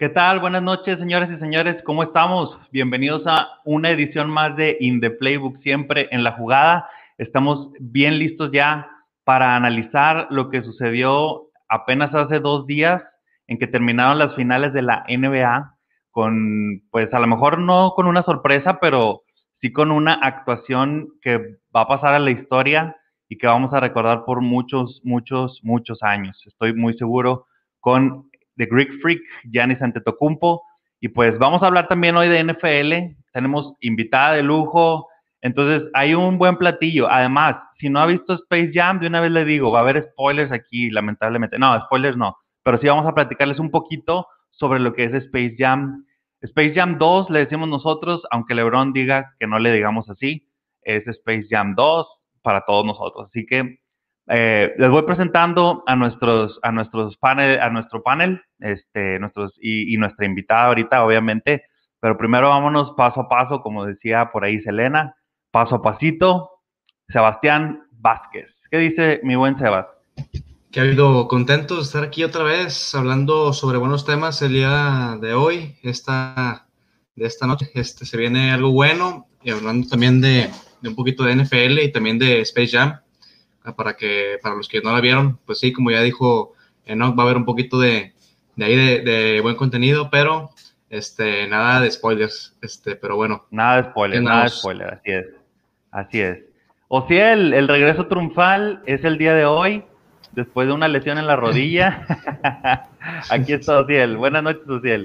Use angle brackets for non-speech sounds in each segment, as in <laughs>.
¿Qué tal? Buenas noches, señores y señores. ¿Cómo estamos? Bienvenidos a una edición más de In the Playbook, siempre en la jugada. Estamos bien listos ya para analizar lo que sucedió apenas hace dos días en que terminaron las finales de la NBA con, pues a lo mejor no con una sorpresa, pero sí con una actuación que va a pasar a la historia y que vamos a recordar por muchos, muchos, muchos años. Estoy muy seguro con The Greek Freak, Giannis Antetokounmpo. Y pues vamos a hablar también hoy de NFL. Tenemos invitada de lujo. Entonces hay un buen platillo. Además, si no ha visto Space Jam, de una vez le digo, va a haber spoilers aquí, lamentablemente. No, spoilers no. Pero sí vamos a platicarles un poquito sobre lo que es Space Jam. Space Jam 2 le decimos nosotros, aunque LeBron diga que no le digamos así, es Space Jam 2 para todos nosotros. Así que eh, les voy presentando a nuestros, a nuestros panel, a nuestro panel, este, nuestros, y, nuestra invitada ahorita, obviamente. Pero primero vámonos paso a paso, como decía por ahí Selena, paso a pasito. Sebastián Vázquez. ¿Qué dice mi buen Sebas? Que ha habido contento de estar aquí otra vez hablando sobre buenos temas el día de hoy, esta, de esta noche. Este, se viene algo bueno y hablando también de, de un poquito de NFL y también de Space Jam para que para los que no la vieron, pues sí, como ya dijo Enoch, va a haber un poquito de, de ahí de, buen contenido, pero este, nada de spoilers, este, pero bueno. Nada de spoilers, nada de spoilers, así es, así es. O sea, el, el regreso triunfal es el día de hoy, después de una lesión en la rodilla. <laughs> Aquí está Ociel. Buenas noches, Ociel.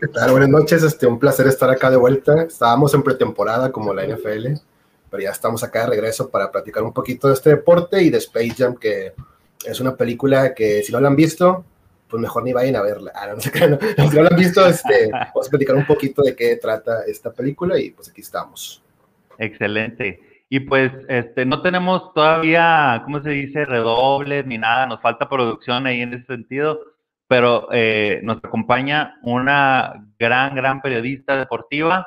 ¿Qué tal? Buenas noches. Este, un placer estar acá de vuelta. Estábamos en pretemporada como la NFL pero ya estamos acá de regreso para platicar un poquito de este deporte y de Space Jam, que es una película que si no la han visto, pues mejor ni vayan a verla. Ah, no, sé qué, no, <laughs> si no la han visto, este, vamos a platicar un poquito de qué trata esta película y pues aquí estamos. Excelente. Y pues este, no tenemos todavía, ¿cómo se dice? Redobles ni nada, nos falta producción ahí en ese sentido, pero eh, nos acompaña una gran, gran periodista deportiva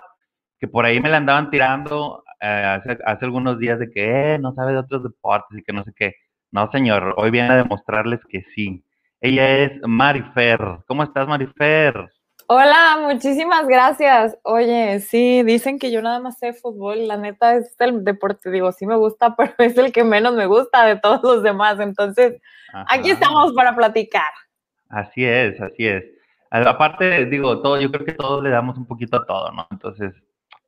que por ahí me la andaban tirando eh, hace, algunos días de que eh, no sabe de otros deportes y que no sé qué. No, señor, hoy viene a demostrarles que sí. Ella es Marifer. ¿Cómo estás, Marifer? Hola, muchísimas gracias. Oye, sí, dicen que yo nada más sé fútbol. La neta es el deporte, digo, sí me gusta, <laughs> pero es el que menos me gusta de todos los demás. Entonces, aquí estamos para platicar. Así es, así es. Aparte, digo, todo, yo creo que todos le damos un poquito a todo, ¿no? Entonces,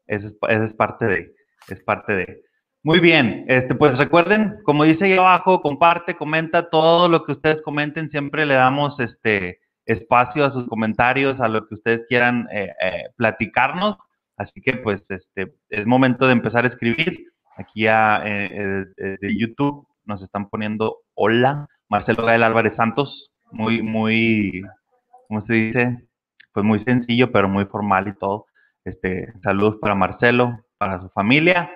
eso es parte de, es parte de. Muy bien, este, pues recuerden, como dice ahí abajo, comparte, comenta todo lo que ustedes comenten, siempre le damos este espacio a sus comentarios, a lo que ustedes quieran eh, eh, platicarnos. Así que pues este es momento de empezar a escribir. Aquí a, eh, de YouTube nos están poniendo hola, Marcelo Gael Álvarez Santos, muy, muy, ¿cómo se dice? Pues muy sencillo, pero muy formal y todo. Este, saludos para Marcelo, para su familia.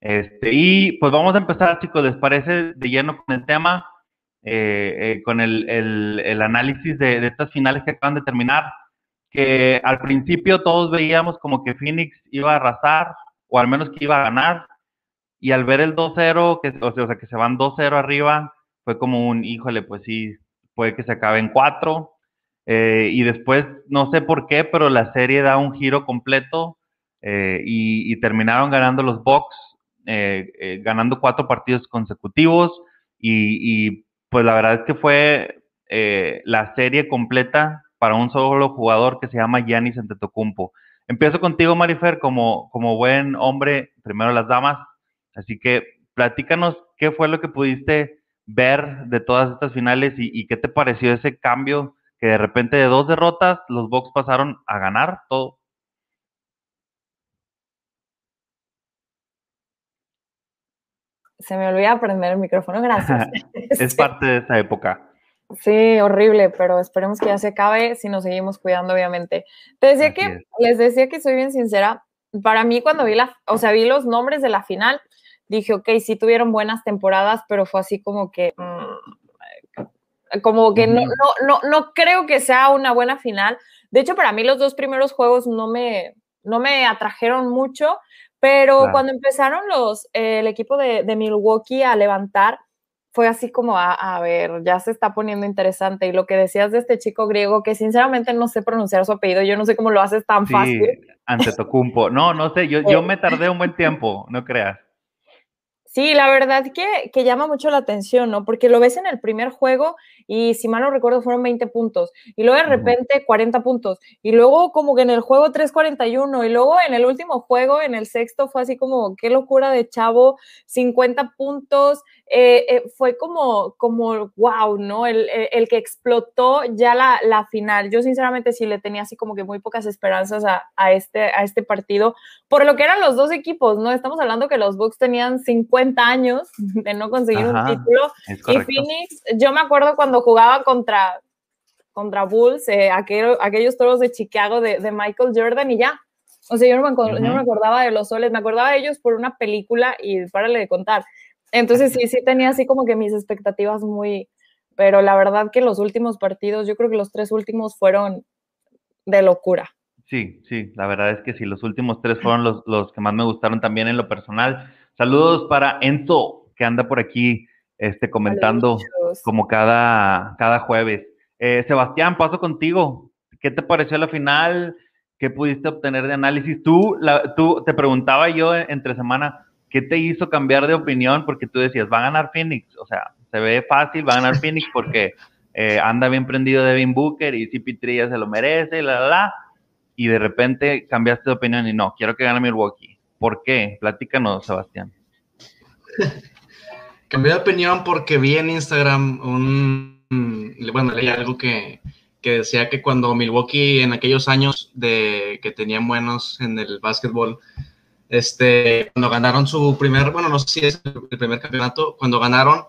Este, y pues vamos a empezar, chicos, ¿les parece de lleno con el tema? Eh, eh, con el, el, análisis de, de, estas finales que acaban de terminar, que al principio todos veíamos como que Phoenix iba a arrasar, o al menos que iba a ganar, y al ver el 2-0, que, o sea, que se van 2-0 arriba, fue como un, híjole, pues sí, puede que se acabe en 4, eh, y después, no sé por qué, pero la serie da un giro completo eh, y, terminaron ganando los Bucks, eh, eh, ganando cuatro partidos consecutivos y, pues la verdad es que fue la serie completa para un solo jugador que se llama Giannis Antetokounmpo. Empiezo contigo, Marifer, como, como buen hombre, primero las damas, así que platícanos qué fue lo que pudiste ver de todas estas finales y, y qué te pareció ese cambio que de repente de dos derrotas los Bucks pasaron a ganar todo, se me olvida prender el micrófono, gracias. <laughs> es parte de esa época. Sí, horrible, pero esperemos que ya se acabe si nos seguimos cuidando, obviamente. Te decía que, les decía que soy bien sincera. Para mí, cuando vi la, o sea, vi los nombres de la final, dije, ok, sí tuvieron buenas temporadas, pero fue así como que, mm, como que no, no, no, no creo que sea una buena final. De hecho, para mí los dos primeros juegos no me, no me atrajeron mucho, pero cuando empezaron los, el equipo de, Milwaukee a levantar, fue así como, a, ver, ya se está poniendo interesante. Y lo que decías de este chico griego, que sinceramente no sé pronunciar su apellido, yo no sé cómo lo haces tan sí, fácil. Ante Tocumpo. No, no sé, yo, yo me tardé un buen tiempo, no creas. Sí, la verdad que, que, llama mucho la atención, ¿no? Porque lo ves en el primer juego y si mal no recuerdo fueron 20 puntos y luego de repente 40 puntos y luego como que en el juego 3.41 y luego en el último juego, en el sexto, fue así como, qué locura de chavo, 50 puntos, eh, eh, fue como, como, wow, ¿no? El, el, que explotó ya la, la, final. Yo sinceramente sí le tenía así como que muy pocas esperanzas a, a, este, a este partido, por lo que eran los dos equipos, ¿no? Estamos hablando que los Bucks tenían 50 años <laughs> de no conseguir un título y Phoenix, yo me acuerdo cuando jugaba contra, contra Bulls, eh, aquellos toros de Chicago de, de, Michael Jordan y ya. O sea, yo no, me, no me acordaba de los soles, me acordaba de ellos por una película y párale de contar. Entonces sí, sí tenía así como que mis expectativas muy, pero la verdad que los últimos partidos, yo creo que los tres últimos fueron de locura. Sí, sí, la verdad es que sí, los últimos tres fueron los, los que más me gustaron también en lo personal. Saludos para Enzo, que anda por aquí este, comentando como cada, cada jueves. Eh, Sebastián, paso contigo. ¿Qué te pareció la final? ¿Qué pudiste obtener de análisis? Tú, la, tú te preguntaba yo entre semana, ¿qué te hizo cambiar de opinión? Porque tú decías, va a ganar Phoenix. O sea, se ve fácil, va a ganar Phoenix porque eh, anda bien prendido Devin Booker y si Pitria se lo merece, la, la, la. Y de repente cambiaste de opinión y no, quiero que gane Milwaukee. ¿Por qué? Platícanos, Sebastián. <laughs> Cambié de opinión porque vi en Instagram un, bueno, leí algo que, que decía que cuando Milwaukee en aquellos años de que tenían buenos en el básquetbol, este, cuando ganaron su primer, bueno, no sé si es el primer campeonato, cuando ganaron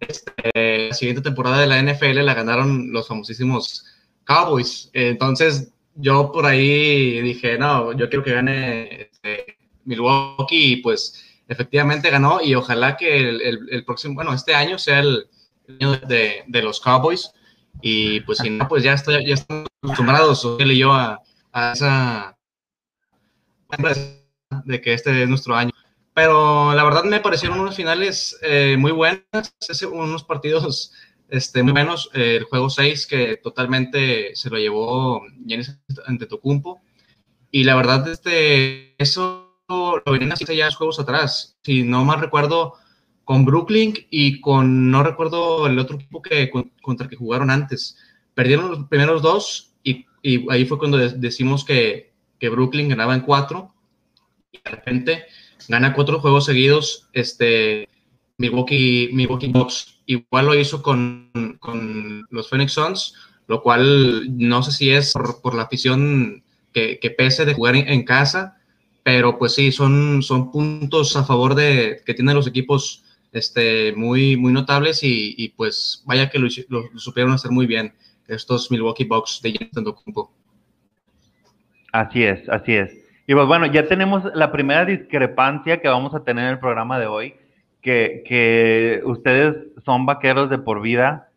este, la siguiente temporada de la NFL, la ganaron los famosísimos Cowboys. Entonces, yo por ahí dije, no, yo quiero que gane este, Milwaukee y pues efectivamente ganó y ojalá que el, próximo, bueno, este año sea el año de, los Cowboys y pues si no, pues ya, estoy, ya estamos acostumbrados, él y yo, a, a esa de que este es nuestro año. Pero la verdad me parecieron unos finales eh, muy buenos, unos partidos este, muy buenos. el juego 6 que totalmente se lo llevó Giannis Antetokounmpo. Y la verdad, este, eso lo venían haciendo ya juegos atrás. Si no mal recuerdo, con Brooklyn y con, no recuerdo el otro equipo que, contra el que jugaron antes. Perdieron los primeros dos y, y ahí fue cuando decimos que, que Brooklyn ganaba en cuatro de repente gana cuatro juegos seguidos, este, Milwaukee, Milwaukee Bucks. Igual lo hizo con, con, los Phoenix Suns, lo cual no sé si es por, la afición que, que, pese de jugar en, casa, pero pues sí, son, son puntos a favor de que tienen los equipos este, muy, muy notables y, y pues vaya que lo, supieron hacer muy bien estos Milwaukee Bucks de Giannis Así es, así es. Y pues bueno, ya tenemos la primera discrepancia que vamos a tener en el programa de hoy, que, que ustedes son vaqueros de por vida,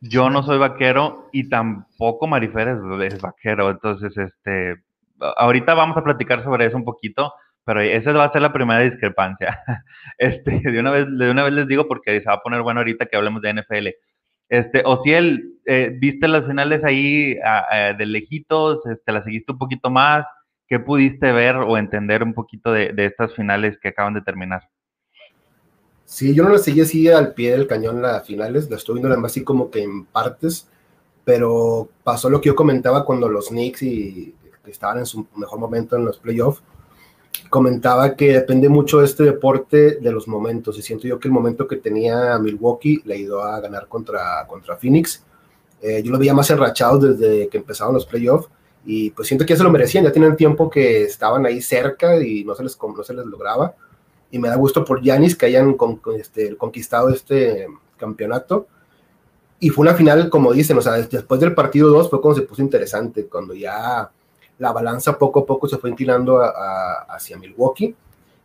yo no soy vaquero y tampoco Marifer es, vaquero, entonces este, ahorita vamos a platicar sobre eso un poquito, pero esa va a ser la primera discrepancia. <laughs> Este, de una vez, de una vez les digo porque se va a poner bueno ahorita que hablemos de NFL. Este, Ociel, eh, ¿viste las finales ahí de lejitos? Este, ¿La seguiste un poquito más? ¿Qué pudiste ver o entender un poquito de, estas finales que acaban de terminar? Sí, yo no lo seguí así al pie del cañón las finales, la estoy viendo más así como que en partes, pero pasó lo que yo comentaba cuando los Knicks y estaban en su mejor momento en los playoffs, comentaba que depende mucho de este deporte de los momentos, y siento yo que el momento que tenía Milwaukee le ayudó a ganar contra, contra Phoenix. Eh, yo lo veía más enrachado desde que empezaron los playoffs, y pues siento que ya se lo merecían, ya tienen tiempo que estaban ahí cerca y no se les, no se les lograba. Y me da gusto por Yanis que hayan con, este, conquistado este campeonato. Y fue una final, como dicen, o sea, después del partido 2 fue cuando se puso interesante, cuando ya la balanza poco a poco se fue inclinando hacia Milwaukee.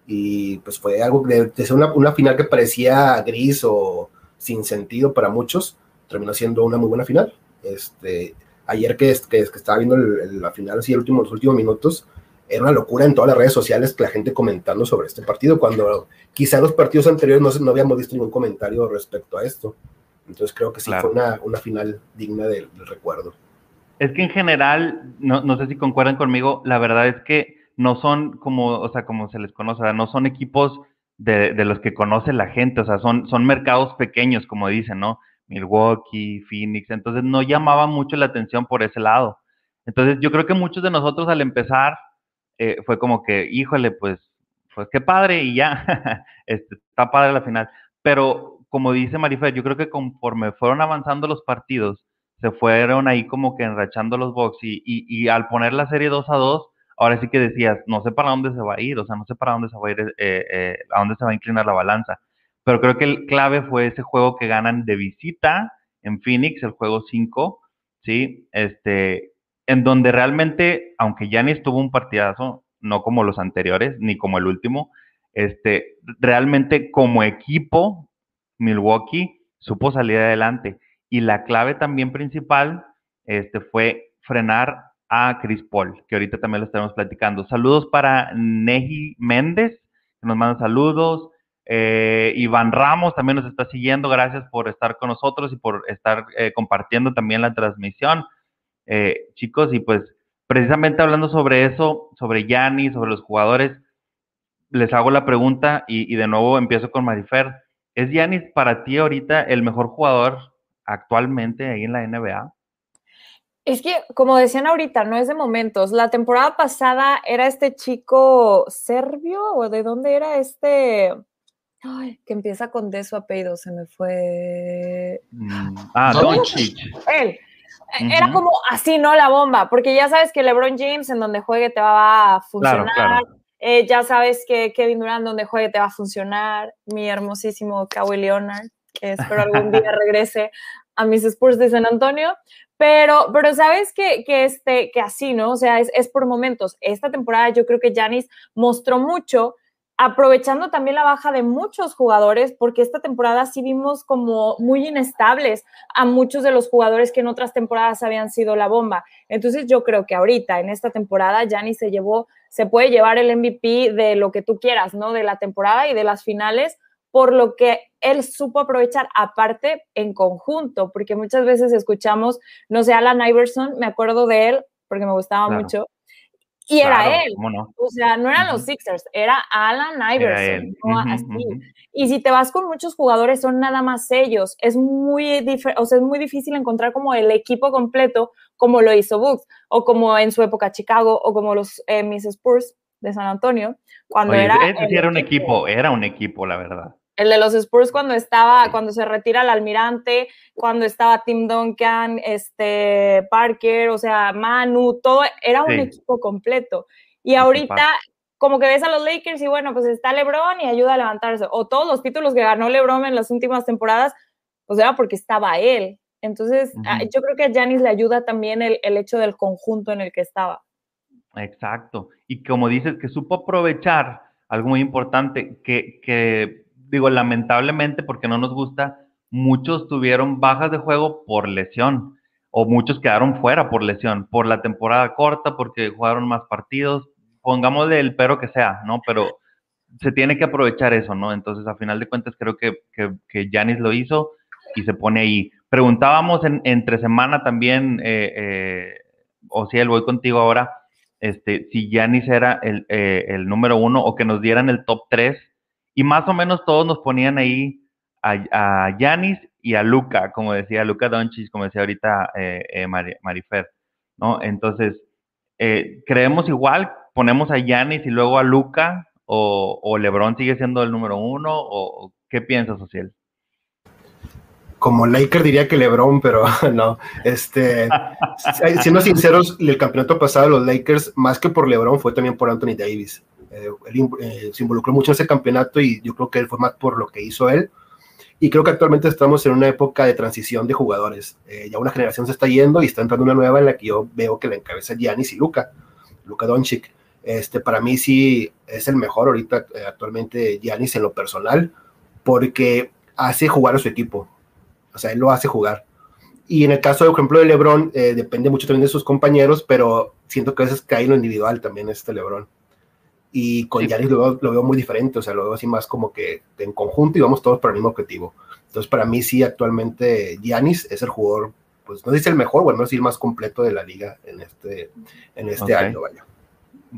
Y pues fue algo de, de ser una, una final que parecía gris o sin sentido para muchos, terminó siendo una muy buena final. Este, ayer que, que, que estaba viendo la final, así el último, los últimos minutos, era una locura en todas las redes sociales la gente comentando sobre este partido, cuando quizá en los partidos anteriores no, no habíamos visto ningún comentario respecto a esto. Entonces creo que sí fue una, una, final digna del, recuerdo. Es que en general, no, no, sé si concuerdan conmigo, la verdad es que no son como, o sea, como se les conoce, no son equipos de, de, los que conoce la gente, o sea, son, son mercados pequeños, como dicen, ¿no? Milwaukee, Phoenix, entonces no llamaba mucho la atención por ese lado. Entonces yo creo que muchos de nosotros al empezar eh, fue como que, híjole, pues, pues qué padre y ya, <laughs> este, está padre la final. Pero como dice Marifer, yo creo que conforme fueron avanzando los partidos, se fueron ahí como que enrachando los box y, y, y, al poner la serie 2 a 2, ahora sí que decías, no sé para dónde se va a ir, o sea, no sé para dónde se va a ir, eh, eh, a dónde se va a inclinar la balanza. Pero creo que el clave fue ese juego que ganan de visita en Phoenix, el juego 5, ¿sí? Este, en donde realmente, aunque Yanis tuvo un partidazo, no como los anteriores, ni como el último, este, realmente como equipo, Milwaukee supo salir adelante. Y la clave también principal este, fue frenar a Chris Paul, que ahorita también lo estamos platicando. Saludos para Neji Méndez, que nos manda saludos. Eh, Iván Ramos también nos está siguiendo. Gracias por estar con nosotros y por estar eh, compartiendo también la transmisión. Eh, chicos, y pues precisamente hablando sobre eso, sobre Yanni, sobre los jugadores, les hago la pregunta y, de nuevo empiezo con Marifer. ¿Es Yanis para ti ahorita el mejor jugador actualmente ahí en la NBA? Es que, como decían ahorita, no es de momentos. La temporada pasada era este chico serbio o de dónde era este Ay, que empieza con de su apellido, se me fue. Mm, ah, Doncic. Él. E, era como así, ¿no? La bomba, porque ya sabes que LeBron James en donde juegue te va a funcionar. Eh, ya sabes que Kevin Durant donde juegue te va a funcionar. Mi hermosísimo Kawhi Leonard, que espero algún día <laughs> regrese a mis Spurs de San Antonio. Pero, pero sabes que, que, este, que así, ¿no? O sea, es, es por momentos. Esta temporada yo creo que Janis mostró mucho aprovechando también la baja de muchos jugadores, porque esta temporada sí vimos como muy inestables a muchos de los jugadores que en otras temporadas habían sido la bomba. Entonces yo creo que ahorita, en esta temporada, Gianni se llevó, se puede llevar el MVP de lo que tú quieras, ¿no? De la temporada y de las finales, por lo que él supo aprovechar aparte en conjunto, porque muchas veces escuchamos, no sé, Alan Iverson, me acuerdo de él, porque me gustaba mucho, y era él. O sea, no eran los Sixers, era Alan Iverson. Y si te vas con muchos jugadores, son nada más ellos. Es muy, o sea, es muy difícil encontrar como el equipo completo, como lo hizo Bucks, o como en su época Chicago, o como los eh, Miss Spurs de San Antonio. Cuando era. era un equipo, era un equipo, la verdad. El de los Spurs cuando estaba, cuando se retira el almirante, cuando estaba Tim Duncan, este, Parker, o sea, Manu, todo, era un equipo completo. Y ahorita, como que ves a los Lakers y bueno, pues está LeBron y ayuda a levantarse. O todos los títulos que ganó LeBron en las últimas temporadas, pues era porque estaba él. Entonces, ah, yo creo que a Janis le ayuda también el, el hecho del conjunto en el que estaba. Exacto. Y como dices, que supo aprovechar algo muy importante, que, que digo, lamentablemente, porque no nos gusta, muchos tuvieron bajas de juego por lesión o muchos quedaron fuera por lesión, por la temporada corta, porque jugaron más partidos, pongámosle el pero que sea, ¿no? Pero se tiene que aprovechar eso, ¿no? Entonces, a final de cuentas, creo que, que, Janis lo hizo y se pone ahí. Preguntábamos en, entre semana también, eh, eh, o si él voy contigo ahora, este, si Janis era el, eh, el número uno o que nos dieran el top 3 y más o menos todos nos ponían ahí a Yanis y a Luca, como decía Luca Doncic, como decía ahorita eh, eh Marifer, ¿no? Entonces, eh, ¿creemos igual? ¿Ponemos a Yanis y luego a Luca? O, LeBron sigue siendo el número uno? ¿O qué piensas, Social? como Laker diría que LeBron, pero <laughs> no. Este, <laughs> siendo sinceros, el campeonato pasado de los Lakers, más que por LeBron, fue también por Anthony Davis. Eh, él eh, se involucró mucho en ese campeonato y yo creo que él fue más por lo que hizo él. Y creo que actualmente estamos en una época de transición de jugadores. Eh, ya una generación se está yendo y está entrando una nueva en la que yo veo que la encabeza Giannis y Luca, Luca Doncic. Este, para mí sí es el mejor ahorita actualmente Giannis en lo personal porque hace jugar a su equipo. O sea, él lo hace jugar. Y en el caso, por ejemplo, de LeBron, depende mucho también de sus compañeros, pero siento que a veces cae en lo individual también este LeBron. Y con Giannis lo, veo muy diferente, o sea, lo veo así más como que en conjunto y vamos todos para el mismo objetivo. Entonces, para mí sí, actualmente Giannis es el jugador, pues no dice el mejor, bueno, es el más completo de la liga en este, en este año, vaya.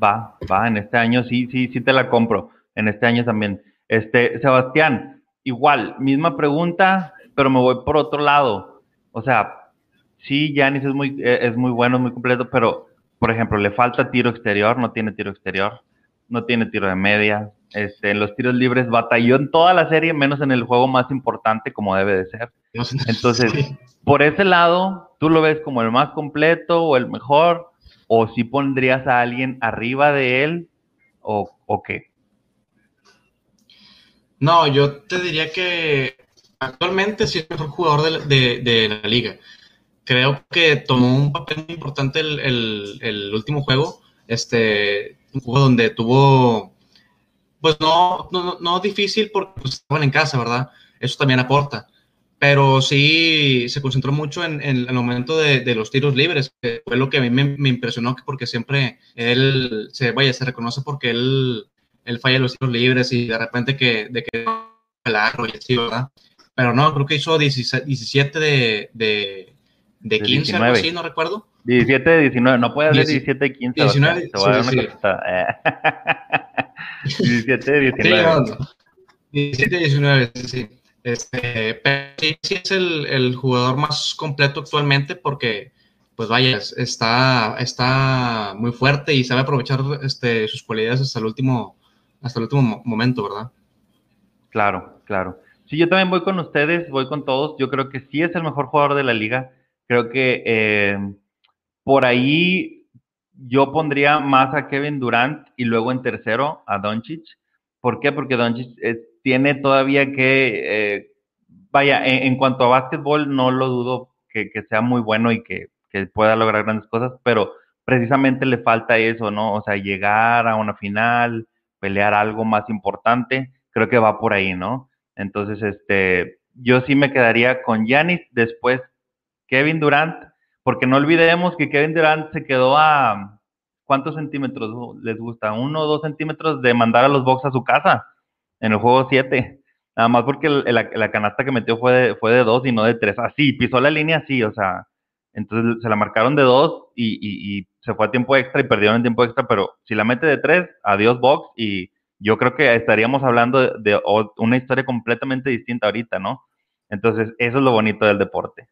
Va, va, en este año sí, sí, sí te la compro. En este año también. Este, Sebastián, igual, misma pregunta, pero me voy por otro lado. O sea, sí, Yanis es muy, eh, es muy bueno, muy completo, pero, por ejemplo, le falta tiro exterior, no tiene tiro exterior, no tiene tiro de media. Este, en los tiros libres batalló en toda la serie, menos en el juego más importante, como debe de ser. Entonces, por ese lado, ¿tú lo ves como el más completo o el mejor? ¿O si pondrías a alguien arriba de él? ¿O, o qué? No, yo te diría que actualmente sí es el mejor jugador de, la liga. Creo que tomó un papel muy importante el, último juego, este, un juego donde tuvo, pues no, no, difícil porque pues, estaban en casa, ¿verdad? Eso también aporta. Pero sí se concentró mucho en, el momento de, los tiros libres, que fue lo que a mí me, impresionó, porque siempre él se, vaya, se reconoce porque él él falla los tiros libres y de repente que, de que claro y así, ¿verdad? Pero no, creo que hizo 17 de, de, de 15, algo así, no recuerdo. 17 de 19, no puede haber 17 de 15. 19, te voy a dar una sí. 17 de 19. 17 de 19, sí. Este, pero sí, sí es el, el, jugador más completo actualmente porque, pues vaya, está, está muy fuerte y sabe aprovechar este, sus cualidades hasta el último, hasta el último momento, ¿verdad? Claro, claro. Sí, yo también voy con ustedes, voy con todos. Yo creo que sí es el mejor jugador de la liga. Creo que eh, por ahí yo pondría más a Kevin Durant y luego en tercero a Doncic. ¿Por qué? Porque Doncic eh, tiene todavía que, eh, vaya, en, cuanto a básquetbol no lo dudo que, sea muy bueno y que, que, pueda lograr grandes cosas, pero precisamente le falta eso, ¿no? O sea, llegar a una final, pelear algo más importante, creo que va por ahí, ¿no? Entonces, este, yo sí me quedaría con Yanis, después Kevin Durant, porque no olvidemos que Kevin Durant se quedó a, ¿cuántos centímetros les gusta? ¿Uno o dos centímetros de mandar a los Bucks a su casa en el juego 7? Nada más porque la, canasta que metió fue de, fue de dos y no de tres. Así, pisó la línea así, o sea, entonces se la marcaron de dos y, se fue a tiempo extra y perdieron en tiempo extra, pero si la mete de tres, adiós box y yo creo que estaríamos hablando de, una historia completamente distinta ahorita, ¿no? Entonces, eso es lo bonito del deporte.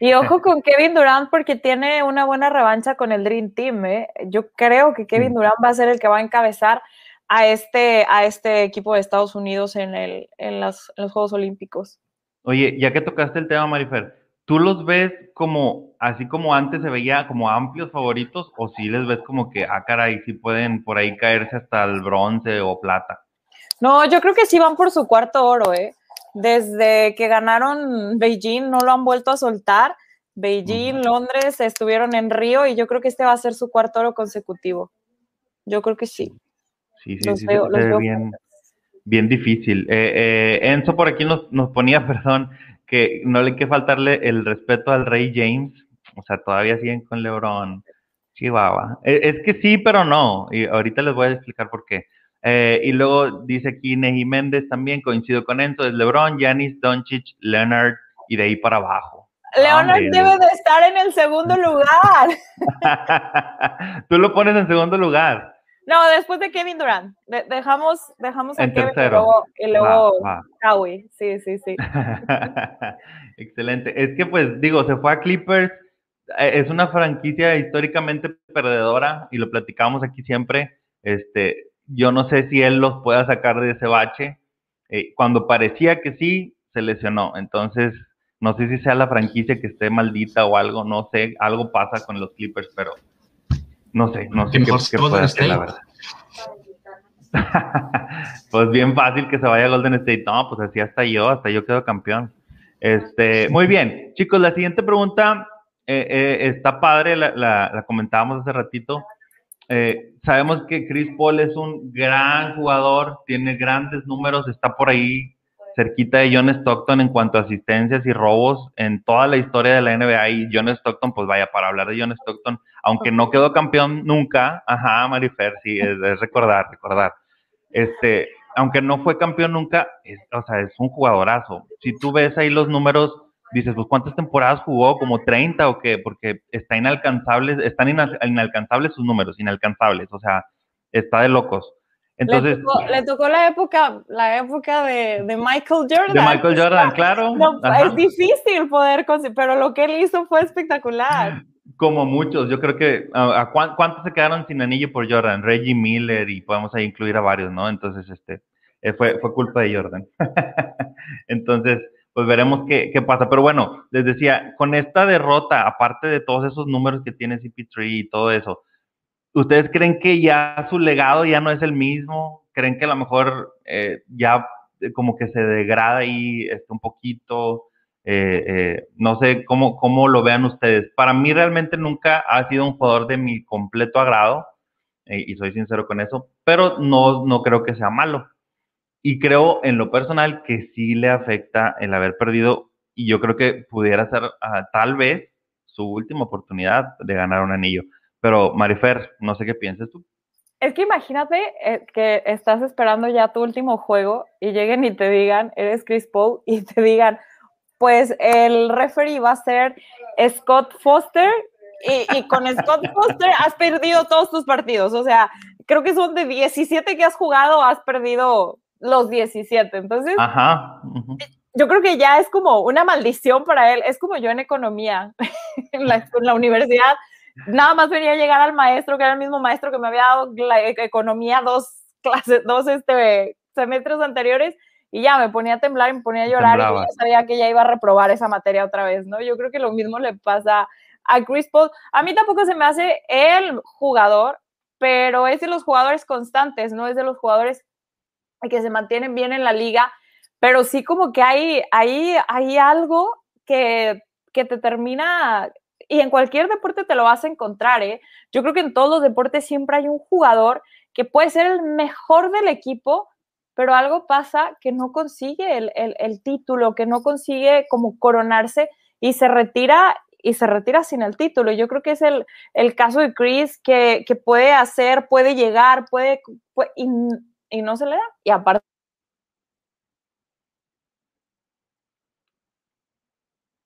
Y ojo con Kevin Durant porque tiene una buena revancha con el Dream Team. ¿eh? Yo creo que Kevin Durant va a ser el que va a encabezar a este, a este equipo de Estados Unidos en, el, en, los Juegos Olímpicos. Oye, ya que tocaste el tema, Marifer, ¿tú los ves como, así como antes se veía, como amplios favoritos, o si les ves como que, ah, caray, sí pueden por ahí caerse hasta el bronce o plata? No, yo creo que sí van por su cuarto oro, ¿eh? Desde que ganaron Beijing no lo han vuelto a soltar. Beijing, Londres, estuvieron en Río y yo creo que este va a ser su cuarto oro consecutivo. Yo creo que sí. Sí, sí, sí, bien, bien difícil. Eh, eh, Enzo por aquí nos, nos ponía, <laughs> perdón, que no le hay que faltarle el respeto al rey James. O sea, todavía siguen con LeBron. Chihuahua. E, es, que sí, pero no. Y ahorita les voy a explicar por qué. Eh, y luego dice aquí Neji Méndez también, coincido con Enzo, es LeBron, Giannis, Doncic, Leonard y de ahí para abajo. Leonard debe de estar en el segundo lugar. <laughs> Tú lo pones en segundo lugar. No, después de Kevin Durant. dejamos, dejamos a Kevin y luego, y Sí, sí, sí. <laughs> Excelente. Es que, pues, digo, se fue a Clippers. Eh, es una franquicia históricamente perdedora y lo platicamos aquí siempre. Este, yo no sé si él los pueda sacar de ese bache. Eh, cuando parecía que sí, se lesionó. Entonces, no sé si sea la franquicia que esté maldita o algo, no sé, algo pasa con los Clippers, pero no sé, no sé qué, qué puede hacer, la verdad. <laughs> pues bien fácil que se vaya a Golden State. No, pues así hasta yo, hasta yo quedo campeón. Este, muy bien, chicos, la siguiente pregunta eh, eh, está padre, la, comentábamos hace ratito. Eh, sabemos que Chris Paul es un gran jugador, tiene grandes números, está por ahí cerquita de John Stockton en cuanto a asistencias y robos en toda la historia de la NBA y John Stockton, pues vaya, para hablar de John Stockton, aunque no quedó campeón nunca, ajá, Marifer, sí, es, recordar, recordar. Este, aunque no fue campeón nunca, o sea, es un jugadorazo. Si tú ves ahí los números, dices, pues ¿cuántas temporadas jugó? ¿Como 30 o qué? Porque está inalcanzable, están inalcanzables sus números, inalcanzables, o sea, está de locos. Entonces, le tocó, la época, la época de, Michael Jordan. De Michael Jordan, claro. es difícil poder conseguir, pero lo que él hizo fue espectacular. Como muchos, yo creo que a, cuántos se quedaron sin anillo por Jordan, Reggie Miller y podemos ahí incluir a varios, ¿no? Entonces, este, eh, fue, fue culpa de Jordan. <laughs> Entonces, pues veremos qué, qué, pasa. Pero bueno, les decía, con esta derrota, aparte de todos esos números que tiene CP3 y todo eso, ¿Ustedes creen que ya su legado ya no es el mismo? ¿Creen que a lo mejor eh, ya eh, como que se degrada ahí este, un poquito? Eh, no sé cómo, cómo lo vean ustedes. Para mí realmente nunca ha sido un jugador de mi completo agrado, y soy sincero con eso, pero no, no creo que sea malo. Y creo en lo personal que sí le afecta el haber perdido, y yo creo que pudiera ser ah, tal vez su última oportunidad de ganar un anillo. Pero Marifer, no sé qué piensas tú. Es que imagínate eh, que estás esperando ya tu último juego y lleguen y te digan, eres Chris Paul, y te digan, pues el referee va a ser Scott Foster y, con Scott Foster has perdido todos tus partidos. O sea, creo que son de 17 que has jugado, has perdido los 17. Entonces, Ajá. yo creo que ya es como una maldición para él. Es como yo en economía <laughs> en la universidad nada más venía a llegar al maestro, que era el mismo maestro que me había dado la e-, economía dos clases, dos este, semestres anteriores, y ya me ponía a temblar y me ponía a llorar y ya sabía que ya iba a reprobar esa materia otra vez, ¿no? Yo creo que lo mismo le pasa a Chris Paul. A mí tampoco se me hace el jugador, pero es de los jugadores constantes, no es de los jugadores que se mantienen bien en la liga, pero sí como que hay, hay, hay algo que, que te termina y en cualquier deporte te lo vas a encontrar, ¿eh? Yo creo que en todos los deportes siempre hay un jugador que puede ser el mejor del equipo, pero algo pasa que no consigue el, título, que no consigue como coronarse y se retira y se retira sin el título. Yo creo que es el, caso de Chris que, puede hacer, puede llegar, puede, y, no se le da. Y aparte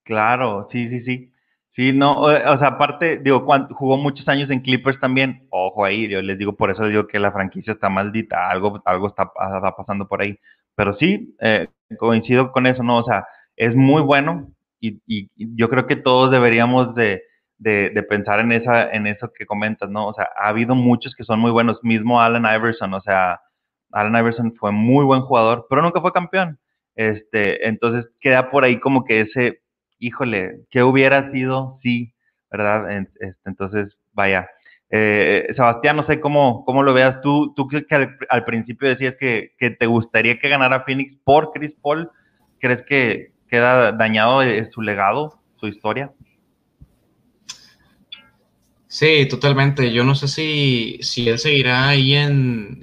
Claro, sí, sí, sí. Sí, no, o sea, aparte, digo, cuando jugó muchos años en Clippers también, ojo ahí, yo les digo, por eso digo que la franquicia está maldita, algo, algo está, pasando por ahí. Pero sí, eh, coincido con eso, ¿no? O sea, es muy bueno y, y yo creo que todos deberíamos de, de, de, pensar en, esa, en eso que comentas, ¿no? O sea, ha habido muchos que son muy buenos, mismo Allen Iverson, o sea, Allen Iverson fue muy buen jugador, pero nunca fue campeón. Este, entonces queda por ahí como que ese, híjole, ¿qué hubiera sido? Sí, ¿verdad? Este, entonces, vaya. Eh, Sebastián, no sé cómo, cómo lo veas tú. Tú que al, principio decías que, te gustaría que ganara Phoenix por Chris Paul. ¿Crees que queda dañado eh, su legado, su historia? Sí, totalmente. Yo no sé si, si él seguirá ahí en,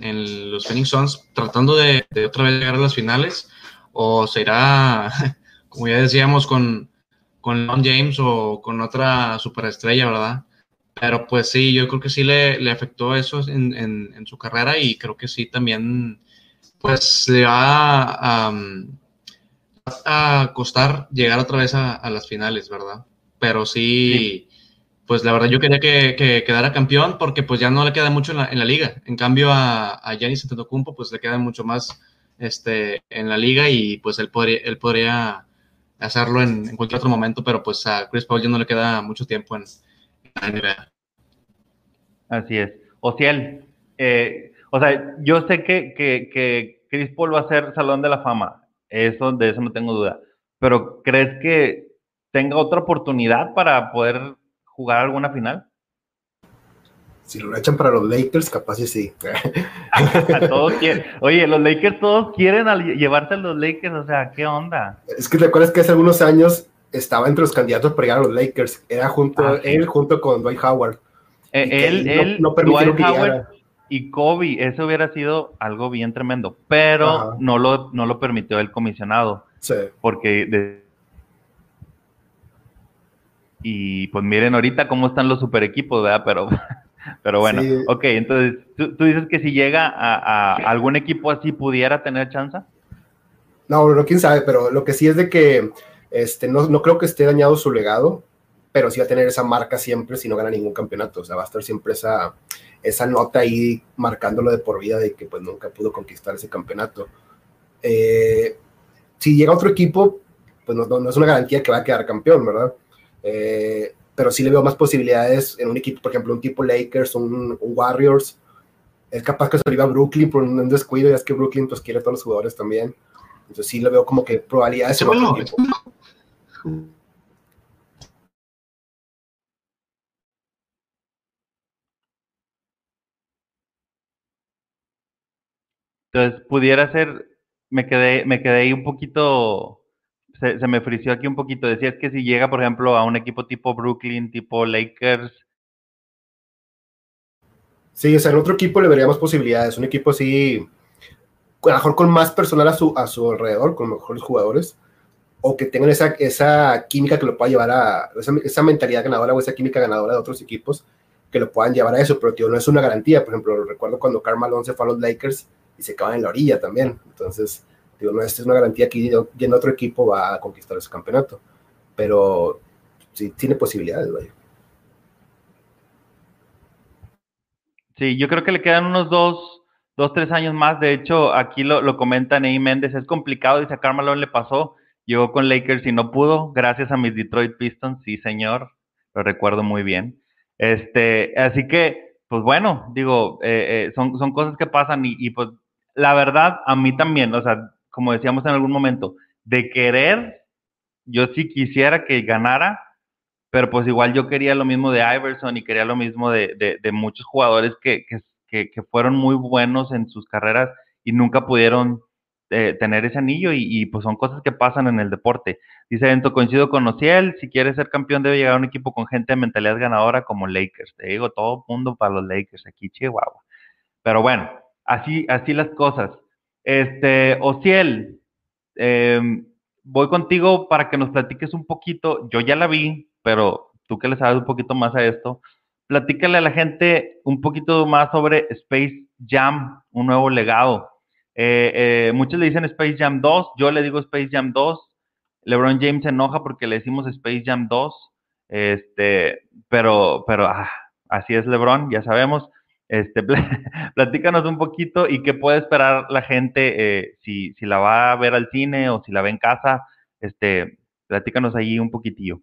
los Phoenix Suns tratando de, de, otra vez llegar a las finales o será, <laughs> como ya decíamos, con, con Lon James o con otra superestrella, ¿verdad? Pero pues sí, yo creo que sí le, afectó eso en, su carrera y creo que sí también, pues le va a, a, costar llegar otra vez a, las finales, ¿verdad? Pero sí, pues la verdad yo quería que, quedara campeón porque pues ya no le queda mucho en la, liga. En cambio a, a Giannis Antetokounmpo pues le queda mucho más este, en la liga y pues él podría, él podría hacerlo en, cualquier otro momento, pero pues a Chris Paul ya no le queda mucho tiempo en, la NBA. Así es. Ociel, eh, o sea, yo sé que, que, Chris Paul va a ser Salón de la Fama, eso, de eso no tengo duda, pero ¿crees que tenga otra oportunidad para poder jugar alguna final? Si lo echan para los Lakers, capaz y sí. <laughs> todos <laughs> Oye, los Lakers todos quieren llevarse a los Lakers, o sea, ¿qué onda? Es que te acuerdas que hace algunos años estaba entre los candidatos para llegar a los Lakers. Era junto, ah, él junto con Dwight Howard. Eh, él, él, no, Dwight Howard, y Kobe, eso hubiera sido algo bien tremendo, pero no lo, no lo permitió el comisionado. Sí. Porque y pues miren ahorita cómo están los super equipos, ¿verdad? Pero, <laughs> pero bueno, ok, entonces, ¿tú, dices que si llega a, algún equipo así pudiera tener chance? No, no, quién sabe, pero lo que sí es de que este, no, no creo que esté dañado su legado, pero sí va a tener esa marca siempre si no gana ningún campeonato, o sea, va a estar siempre esa, esa nota ahí marcándolo de por vida de que pues nunca pudo conquistar ese campeonato. Eh, si llega otro equipo, pues no, no, es una garantía que va a quedar campeón, ¿verdad? Eh, pero sí le veo más posibilidades en un equipo, por ejemplo, un tipo Lakers, un, Warriors. Es capaz que se a Brooklyn por un descuido, ya es que Brooklyn pues quiere a todos los jugadores también. Entonces sí le veo como que probabilidades. Entonces, pudiera ser, me quedé, me quedé ahí un poquito, se, me frició aquí un poquito. Decías que si llega, por ejemplo, a un equipo tipo Brooklyn, tipo Lakers. Sí, o sea, en otro equipo le veríamos posibilidades. Un equipo así, a lo mejor con más personal a su, a su alrededor, con mejores jugadores, o que tengan esa, esa química que lo pueda llevar a esa, esa mentalidad ganadora o esa química ganadora de otros equipos que lo puedan llevar a eso, pero tío, no es una garantía. Por ejemplo, recuerdo cuando Karl Malone se fue a los Lakers y se acaban en la orilla también. Entonces, digo, no es una garantía que yendo otro equipo va a conquistar ese campeonato, pero sí tiene posibilidades, vaya. Sí, yo creo que le quedan unos dos, dos tres años más. De hecho, aquí lo, lo comenta Ney Méndez, es complicado, dice a le pasó, llegó con Lakers y no pudo, gracias a mis Detroit Pistons, sí señor, lo recuerdo muy bien. Este, así que, pues bueno, digo, eh, eh, son, son cosas que pasan y, y pues la verdad, a mí también, o sea, como decíamos en algún momento, de querer, yo sí quisiera que ganara, pero pues igual yo quería lo mismo de Iverson y quería lo mismo de, de, muchos jugadores que, que, que, fueron muy buenos en sus carreras y nunca pudieron eh, tener ese anillo y, pues son cosas que pasan en el deporte. Dice Ento, coincido con Ociel, si quiere ser campeón debe llegar a un equipo con gente de mentalidad ganadora como Lakers. Te digo, todo mundo para los Lakers aquí, Chihuahua. Pero bueno, así, así las cosas. Este, Ociel, em, voy contigo para que nos platiques un poquito. Yo ya la vi, pero tú que le sabes un poquito más a esto, platícale a la gente un poquito más sobre Space Jam, un nuevo legado. Eh, eh, muchos le dicen Space Jam 2, yo le digo Space Jam 2. LeBron James se enoja porque le decimos Space Jam 2. Este, pero, pero ah, así es LeBron, ya sabemos. Este, <laughs> platícanos un poquito y qué puede esperar la gente eh, si, si, la va a ver al cine o si la ve en casa. Este, platícanos ahí un poquitillo.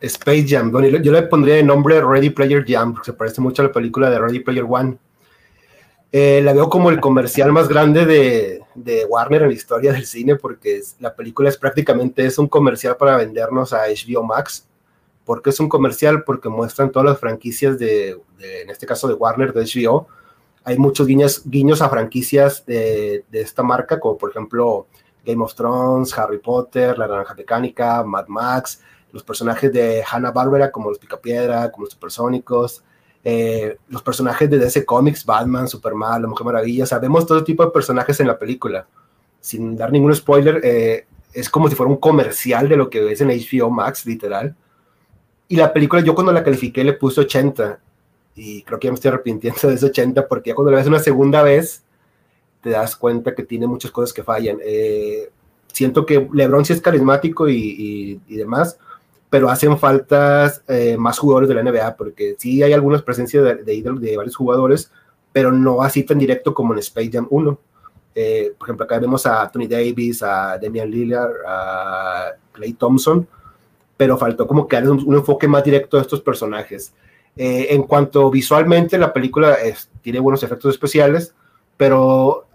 Space Jam, bueno, yo le pondría de nombre Ready Player Jam, porque se parece mucho a la película de Ready Player One. Eh, la veo como el comercial más grande de, de, Warner en la historia del cine, porque la película es prácticamente es un comercial para vendernos a HBO Max ¿Por qué es un comercial? Porque muestran todas las franquicias de, en este caso de Warner, de HBO. Hay muchos guiños, guiños a franquicias de, de, esta marca, como por ejemplo Game of Thrones, Harry Potter, La Naranja Mecánica, Mad Max, los personajes de Hanna-Barbera, como los Picapiedra, como los Supersónicos, eh, los personajes de DC Comics, Batman, Superman, La Mujer Maravilla. Sabemos todo tipo de personajes en la película. Sin dar ningún spoiler, eh, es como si fuera un comercial de lo que ves en HBO Max, literal. Y la película, yo cuando la califiqué le puse 80. Y creo que ya me estoy arrepintiendo de ese 80 porque ya cuando la ves una segunda vez, te das cuenta que tiene muchas cosas que fallan. Eh, siento que LeBron sí es carismático y, y, demás, pero hacen faltas eh, más jugadores de la NBA porque sí hay algunas presencias de, de, de, varios jugadores, pero no así tan directo como en Space Jam 1. Eh, por ejemplo, acá vemos a Tony Davis, a Damian Lillard, a Clay Thompson, pero faltó como que darle un, enfoque más directo a estos personajes. Eh, en cuanto visualmente, la película tiene buenos efectos especiales, pero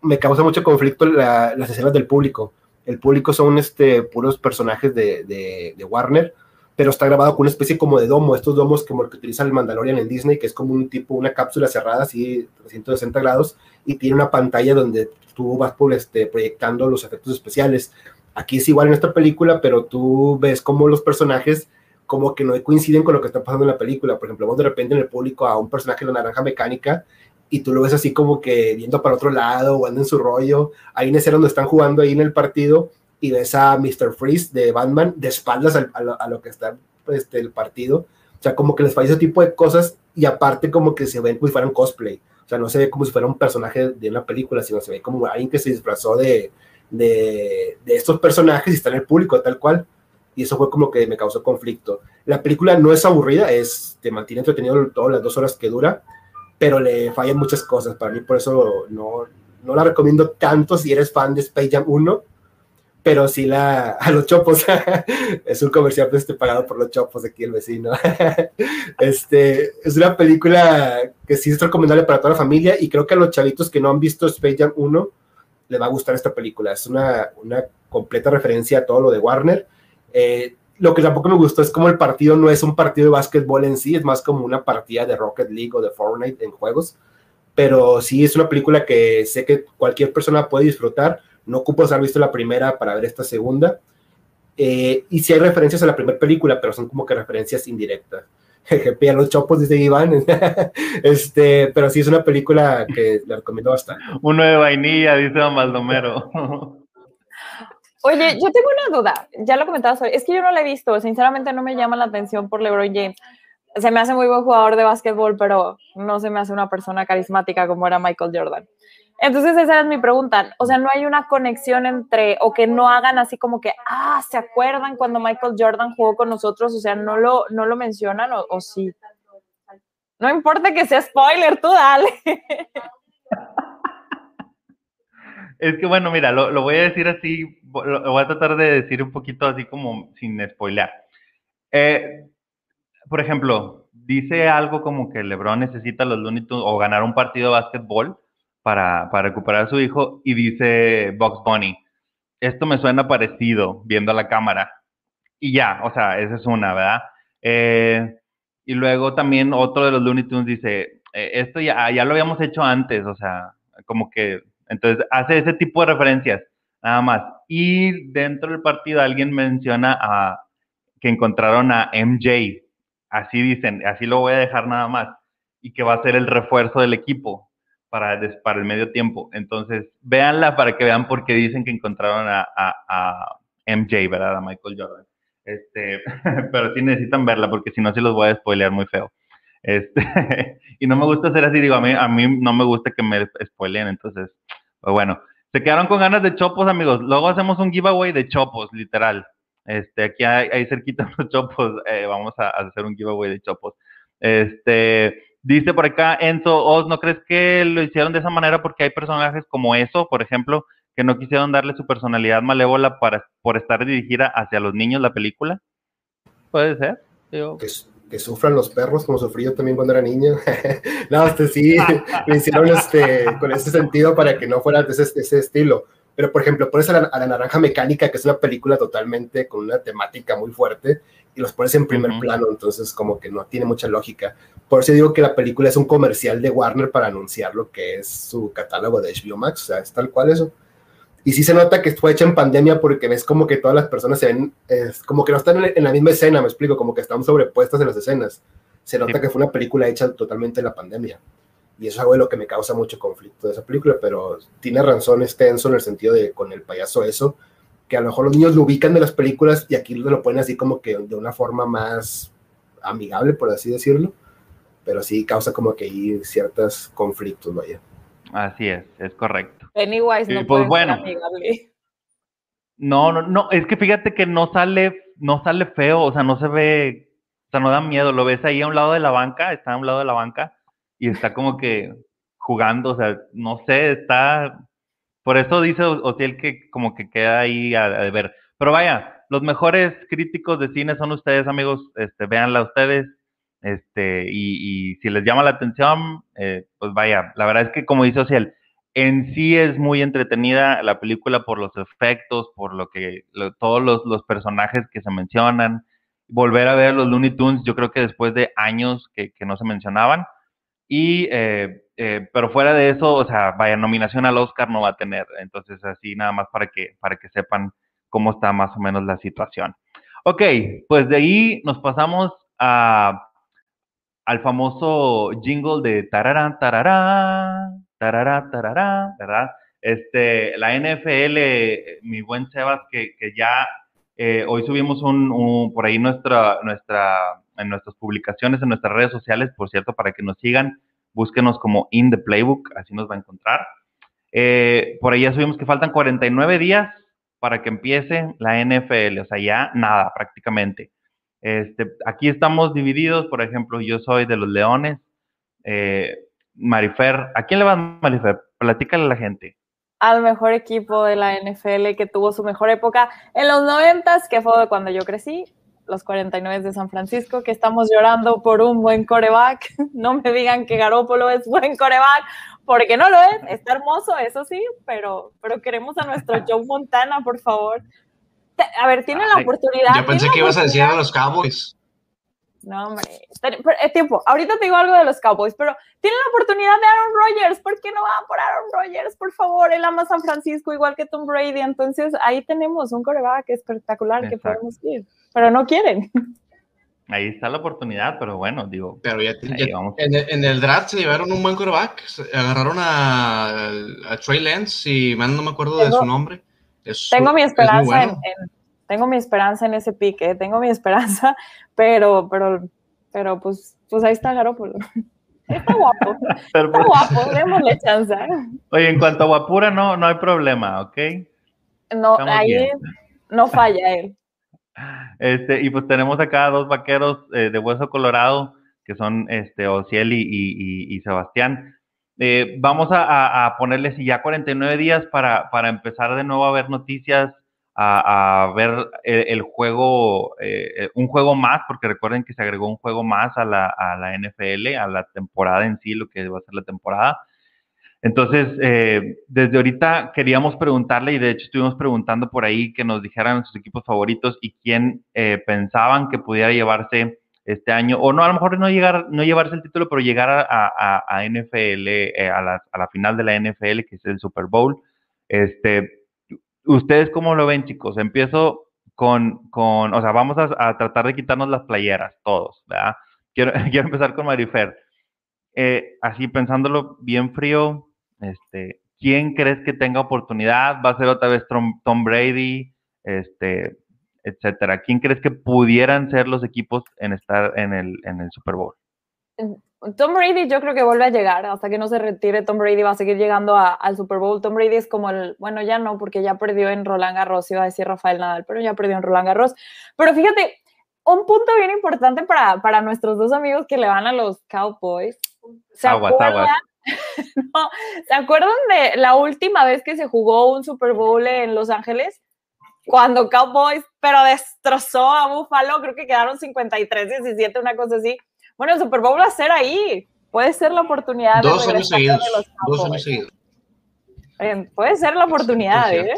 me causa mucho conflicto las escenas del público. El público son este, puros personajes de, de, Warner, pero está grabado con una especie como de domo, estos domos que utiliza el Mandalorian en Disney, que es como un tipo, una cápsula cerrada, así 360 grados, y tiene una pantalla donde tú vas por, este, proyectando los efectos especiales. Aquí es igual en esta película, pero tú ves cómo los personajes como que no coinciden con lo que está pasando en la película. Por ejemplo, vos de repente en el público a un personaje de la naranja mecánica y tú lo ves así como que viendo para otro lado o anda en su rollo. Hay una escena donde están jugando ahí en el partido y ves a Mr. Freeze de Batman de espaldas a, lo, que está este, el partido. O sea, como que les falla ese tipo de cosas y aparte como que se ven como si fueran cosplay. O sea, no se ve como si fuera un personaje de una película, sino se ve como alguien que se disfrazó de, de, estos personajes y está en el público tal cual y eso fue como que me causó conflicto. La película no es aburrida, es, te mantiene entretenido todas las dos horas que dura, pero le fallan muchas cosas. Para mí, por eso no, no la recomiendo tanto si eres fan de Space Jam 1, pero sí la, a los chopos. <laughs> es un comercial este, pagado por los chopos aquí el vecino. <laughs> este, es una película que sí es recomendable para toda la familia y creo que a los chavitos que no han visto Space Jam 1 les va a gustar esta película. Es una, una completa referencia a todo lo de Warner eh, lo que tampoco me gustó es como el partido no es un partido de básquetbol en sí, es más como una partida de Rocket League o de Fortnite en juegos. Pero sí es una película que sé que cualquier persona puede disfrutar. No ocupo haber visto la primera para ver esta segunda. Eh, y sí hay referencias a la primera película, pero son como que referencias indirectas. Jeje, a los chopos, dice Iván. <laughs> este, pero sí es una película que le recomiendo bastante. <laughs> Uno de vainilla, dice Don Baldomero. Oye, yo tengo una duda, ya lo comentabas hoy, es que yo no la he visto, sinceramente no me llama la atención por LeBron James. Se me hace muy buen jugador de básquetbol, pero no se me hace una persona carismática como era Michael Jordan. Entonces esa es mi pregunta, o sea, no hay una conexión entre, o que no hagan así como que, ah, ¿se acuerdan cuando Michael Jordan jugó con nosotros? O sea, no lo, no lo mencionan o, sí. No importa que sea spoiler, tú dale. Es que bueno, mira, lo, voy a decir así, lo, voy a tratar de decir un poquito así como sin spoilear. Eh, por ejemplo, dice algo como que LeBron necesita los Looney Tunes o ganar un partido de básquetbol para, recuperar a su hijo y dice Box Bunny, esto me suena parecido viendo a la cámara. Y ya, o sea, esa es una, ¿verdad? Eh, y luego también otro de los Looney Tunes dice, eh, esto ya, ya lo habíamos hecho antes, o sea, como que entonces, hace ese tipo de referencias, nada más. Y dentro del partido alguien menciona a, que encontraron a MJ, así dicen, así lo voy a dejar nada más, y que va a ser el refuerzo del equipo para, el medio tiempo. Entonces, véanla para que vean por qué dicen que encontraron a, a, MJ, ¿verdad? A Michael Jordan. Este, <laughs> pero sí necesitan verla porque si no, sí los voy a spoilear muy feo. Este, <laughs> y no me gusta hacer así, digo, a mí, a mí no me gusta que me spoileen, entonces, pues bueno, se quedaron con ganas de chopos, amigos. Luego hacemos un giveaway de chopos, literal. Este, aquí hay, cerquita <laughs> los chopos, eh, vamos a, hacer un giveaway de chopos. Este, dice por acá Enzo Oz, ¿no crees que lo hicieron de esa manera porque hay personajes como eso, por ejemplo, que no quisieron darle su personalidad malévola para, por estar dirigida hacia los niños la película? Puede ser. Digo que sufran los perros, como sufrí yo también cuando era niño. <laughs> no, este sí, <laughs> lo hicieron este, con ese sentido para que no fuera de ese, ese estilo. Pero, por ejemplo, pones a la, a la, Naranja Mecánica, que es una película totalmente con una temática muy fuerte, y los pones en primer plano, entonces como que no tiene mucha lógica. Por eso digo que la película es un comercial de Warner para anunciar lo que es su catálogo de HBO Max, o sea, es tal cual eso. Y sí se nota que fue hecha en pandemia porque ves como que todas las personas se ven, como que no están en, la misma escena, me explico, como que están sobrepuestas en las escenas. Se nota que fue una película hecha totalmente en la pandemia. Y eso es algo de lo que me causa mucho conflicto de esa película, pero tiene razón extenso en el sentido de con el payaso eso, que a lo mejor los niños lo ubican de las películas y aquí lo ponen así como que de una forma más amigable, por así decirlo, pero sí causa como que hay ciertos conflictos, vaya. Así es, es correcto. Pennywise no pues bueno. No, no, no, es que fíjate que no sale, no sale feo, o sea, no se ve, o sea, no da miedo, lo ves ahí a un lado de la banca, está a un lado de la banca y está como que jugando, o sea, no sé, está, por eso dice Ociel que como que queda ahí a, a, ver. Pero vaya, los mejores críticos de cine son ustedes, amigos, este, véanla ustedes, este, y, si les llama la atención, eh, pues vaya, la verdad es que como dice Ociel, en sí es muy entretenida la película por los efectos, por lo que todos los, personajes que se mencionan. Volver a ver los Looney Tunes, yo creo que después de años que, no se mencionaban. Y, eh, eh, pero fuera de eso, o sea, vaya, nominación al Oscar no va a tener. Entonces, así nada más para que, para que sepan cómo está más o menos la situación. Ok, pues de ahí nos pasamos a, al famoso jingle de tararán, tarará, tarará, tarará, ¿verdad? Este, la NFL, mi buen Sebas, que, que ya eh, hoy subimos un, por ahí nuestra, nuestra, en nuestras publicaciones, en nuestras redes sociales, por cierto, para que nos sigan, búsquenos como In the Playbook, así nos va a encontrar. Eh, por ahí ya subimos que faltan 49 días para que empiece la NFL, o sea, ya nada prácticamente. Este, aquí estamos divididos, por ejemplo, yo soy de los Leones, eh, Marifer, ¿a quién le va Marifer? Platícale a la gente al mejor equipo de la NFL que tuvo su mejor época en los noventas, que fue cuando yo crecí, los 49 de San Francisco, que estamos llorando por un buen coreback. <laughs> No me digan que Garópolo es buen coreback, porque no lo es, está hermoso, eso sí, pero, pero queremos a nuestro <laughs> Joe Montana, por favor. A ver, tiene la oportunidad. Yo pensé que ibas a decir a los Cowboys. No, hombre, es tiempo. Ahorita te digo algo de los Cowboys, pero tienen la oportunidad de Aaron Rodgers. ¿Por qué no van por Aaron Rodgers? Por favor, él ama San Francisco igual que Tom Brady. Entonces ahí tenemos un coreback espectacular que podemos ir, pero no quieren. Ahí está la oportunidad, pero bueno, digo. Pero ya, en, el, draft se llevaron un buen coreback. Agarraron a, Trey Lance y man, no me acuerdo de su nombre. tengo mi esperanza en tengo mi esperanza en ese pique, tengo mi esperanza, <laughs> pero, pero, pero pues, pues ahí está Garópolo. <laughs> Está guapo, <laughs> está pues guapo, démosle chance. Oye, en cuanto a guapura, no, no hay problema, ¿ok? No, ahí no falla él. Este, y pues tenemos acá dos vaqueros eh, de hueso colorado, que son este, Ociel y, y, Sebastián. Eh, vamos a, a, ponerles ya 49 días para, para empezar de nuevo a ver noticias a, ver el, juego, eh, un juego más, porque recuerden que se agregó un juego más a la, a la NFL, a la temporada en sí, lo que va a ser la temporada. Entonces, eh, desde ahorita queríamos preguntarle, y de hecho estuvimos preguntando por ahí que nos dijeran sus equipos favoritos y quién pensaban que pudiera llevarse este año, o no, a lo mejor no llegar, no llevarse el título, pero llegar a, a, NFL, a la, a, la, final de la NFL, que es el Super Bowl. Este, ¿Ustedes cómo lo ven, chicos? Empiezo con, con o sea, vamos a, tratar de quitarnos las playeras, todos, ¿verdad? Quiero, <laughs> quiero empezar con Marifer. Eh, así pensándolo bien frío, este, ¿quién crees que tenga oportunidad? ¿Va a ser otra vez Tom, Brady? Este, etcétera. ¿Quién crees que pudieran ser los equipos en estar en el, en el Super Bowl? Tom Brady yo creo que vuelve a llegar, hasta que no se retire Tom Brady va a seguir llegando al Super Bowl. Tom Brady es como el, bueno, ya no, porque ya perdió en Roland Garros, iba a decir Rafael Nadal, pero ya perdió en Roland Garros. Pero fíjate, un punto bien importante para, para nuestros dos amigos que le van a los Cowboys. ¿Se acuerdan? <laughs> ¿Se acuerdan de la última vez que se jugó un Super Bowl en Los Ángeles? Cuando Cowboys, pero destrozó a Buffalo, creo que quedaron 53-17, una cosa así bueno, el Super Bowl va a ser ahí. Puede ser la oportunidad. Dos años seguidos. Dos años seguidos. puede ser la oportunidad, ¿eh?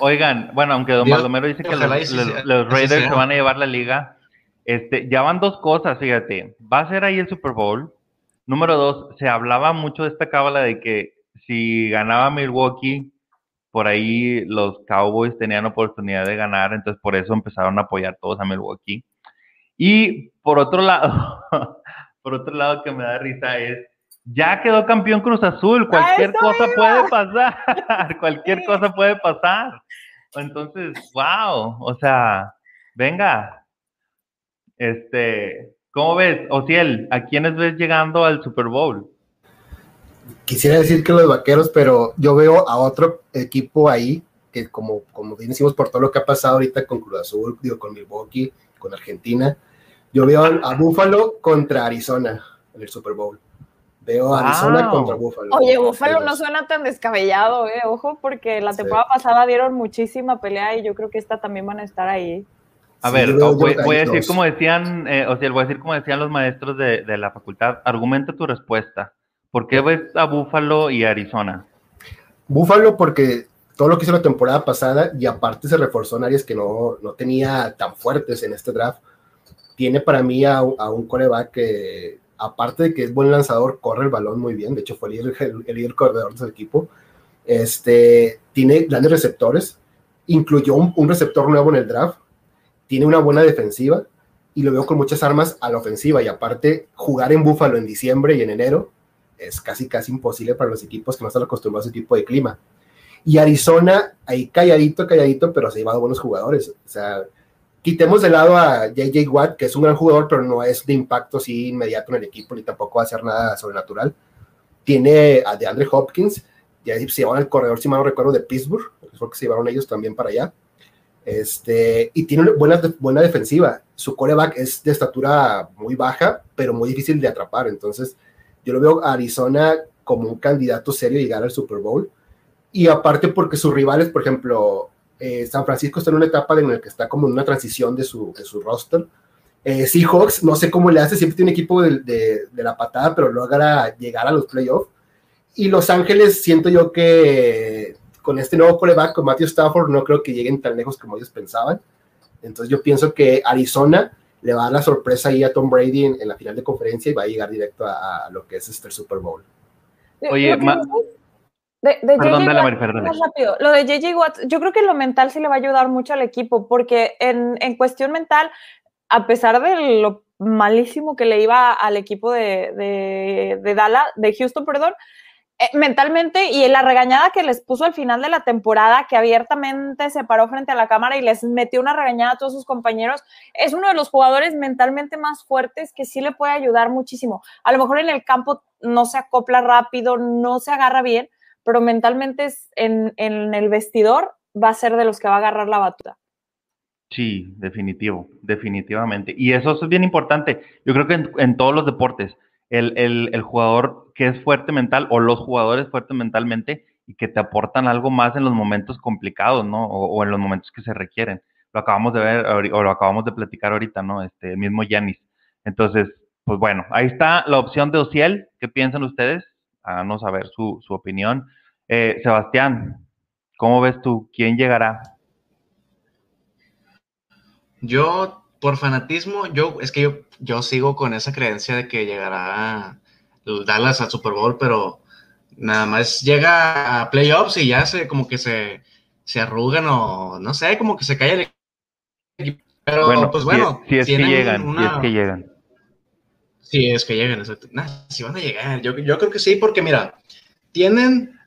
Oigan, bueno, aunque Don Baldomero dice que los, Raiders se van a llevar la liga, este, ya van dos cosas, fíjate. Va a ser ahí el Super Bowl. Número dos, se hablaba mucho de esta cábala de que si ganaba Milwaukee, por ahí los Cowboys tenían oportunidad de ganar, entonces por eso empezaron a apoyar todos a Milwaukee. Y por otro lado, <laughs> por otro lado que me da risa es, ya quedó campeón Cruz Azul, cualquier cosa puede pasar, <laughs> <laughs> cualquier cosa puede pasar. Entonces, wow, o sea, venga, este, ¿cómo ves, Ociel? ¿A quiénes ves llegando al Super Bowl? Quisiera decir que los vaqueros, pero yo veo a otro equipo ahí que como, como bien decimos por todo lo que ha pasado ahorita con Cruz Azul, digo, con Milwaukee, con Argentina, yo veo a Buffalo contra Arizona en el Super Bowl. Veo a Arizona contra Buffalo. Oye, Buffalo no suena tan descabellado, eh. Ojo, porque la temporada pasada dieron muchísima pelea y yo creo que esta también van a estar ahí. A ver, voy, a decir como decían, eh, o sea, voy a decir como decían los maestros de, de, la facultad. Argumenta tu respuesta. ¿Por qué ves a Buffalo y Arizona? Buffalo porque todo lo que hizo la temporada pasada y aparte se reforzó en áreas que no, no tenía tan fuertes en este draft tiene para mí a, un coreback que, aparte de que es buen lanzador, corre el balón muy bien. De hecho, fue el líder, el, líder corredor del equipo. Este, tiene grandes receptores. Incluyó un, receptor nuevo en el draft. Tiene una buena defensiva y lo veo con muchas armas a la ofensiva y aparte jugar en Búfalo en diciembre y en enero es casi casi imposible para los equipos que no están acostumbrados a ese tipo de clima. Y Arizona, ahí calladito, calladito, pero se ha llevado buenos jugadores. O sea, quitemos de lado a JJ Watt, que es un gran jugador, pero no es de impacto así inmediato en el equipo, ni tampoco va a hacer nada sobrenatural. Tiene a DeAndre Hopkins, ya se llevaron el corredor, si mal no recuerdo, de Pittsburgh, creo que se llevaron ellos también para allá. Este, y tiene buena, buena defensiva. Su coreback es de estatura muy baja, pero muy difícil de atrapar. Entonces, yo lo veo a Arizona como un candidato serio a llegar al Super Bowl. Y aparte porque sus rivales, por ejemplo, eh, San Francisco está en una etapa en la que está como en una transición de su, de su roster. Eh, Seahawks, no sé cómo le hace, siempre tiene equipo de, de, de, la patada, pero logra llegar a los playoffs. Y Los Ángeles, siento yo que con este nuevo coreback, con Matthew Stafford, no creo que lleguen tan lejos como ellos pensaban. Entonces yo pienso que Arizona le va a dar la sorpresa ahí a Tom Brady en, en la final de conferencia y va a llegar directo a, a lo que es este Super Bowl. Oye, de, de perdón, JJ dale, Watt, Mari, perdón. más rápido. Lo de JJ Watt, yo creo que lo mental sí le va a ayudar mucho al equipo, porque en, en cuestión mental, a pesar de lo malísimo que le iba al equipo de, de, de Dallas, de Houston, perdón, mentalmente y la regañada que les puso al final de la temporada, que abiertamente se paró frente a la cámara y les metió una regañada a todos sus compañeros, es uno de los jugadores mentalmente más fuertes que sí le puede ayudar muchísimo. A lo mejor en el campo no se acopla rápido, no se agarra bien, pero mentalmente en, en el vestidor va a ser de los que va a agarrar la batuta. Sí, definitivo, definitivamente. Y eso es bien importante. Yo creo que en todos los deportes, el, el, el, jugador que es fuerte mental o los jugadores fuertes mentalmente y que te aportan algo más en los momentos complicados, ¿no? O, en los momentos que se requieren. Lo acabamos de ver o lo acabamos de platicar ahorita, ¿no? Este el mismo Yanis. Entonces, pues bueno, ahí está la opción de Ociel. ¿Qué piensan ustedes? Háganos saber su, su opinión. Eh, Sebastián, ¿cómo ves tú? ¿Quién llegará? Yo, por fanatismo, yo es que yo, yo sigo con esa creencia de que llegará Dallas al Super Bowl, pero nada más llega a playoffs y ya se como que se, se arrugan o no sé, como que se cae el equipo. Pero bueno, pues bueno, si, si es que llegan, una... si es que llegan. Si es que llegan, nah, si van a llegar, yo, yo creo que sí, porque mira, tienen,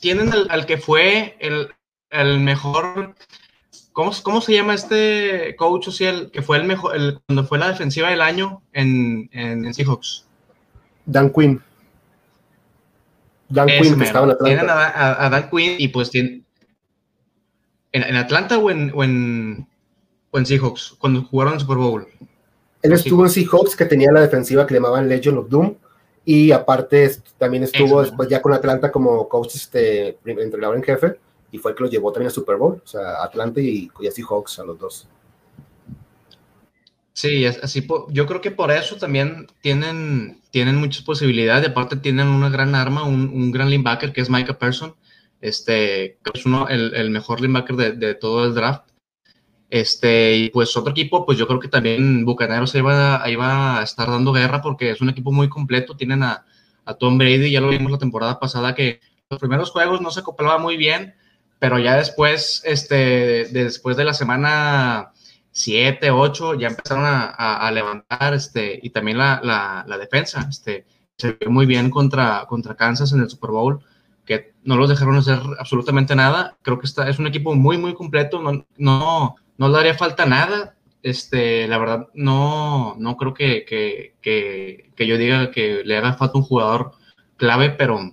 tienen al, al que fue el, el mejor ¿Cómo, ¿Cómo, se llama este coach social que fue el mejor, el, cuando fue la defensiva del año en, en, en Seahawks? Dan Quinn. Dan Quinn, que estaba en Atlanta. Tienen a, a, a, Dan Quinn y pues tienen. ¿En, en Atlanta o en, o en, o en Seahawks? Cuando jugaron en Super Bowl. Él estuvo en Seahawks, que tenía la defensiva que le llamaban Legion of Doom. Y aparte también estuvo Eso, después ya con Atlanta como coach, este, entrenador en jefe y fue el que los llevó también al Super Bowl, o sea, Atlanta y, así Hawks a los dos. Sí, así yo creo que por eso también tienen, tienen muchas posibilidades, aparte tienen una gran arma, un, un gran linebacker que es Micah Person, este, es uno, el, el mejor linebacker de, de, todo el draft. Este, y pues otro equipo, pues yo creo que también Bucaneros va, ahí va a estar dando guerra porque es un equipo muy completo, tienen a, a Tom Brady, ya lo vimos la temporada pasada que los primeros juegos no se acoplaba muy bien, pero ya después, este, después de la semana 7, 8, ya empezaron a, levantar, este, y también la, la, la, defensa, este, se vio muy bien contra, contra Kansas en el Super Bowl, que no los dejaron hacer absolutamente nada, creo que está, es un equipo muy, muy completo, no, no, no le haría falta nada, este, la verdad, no, no creo que, que, que, que yo diga que le haga falta un jugador clave, pero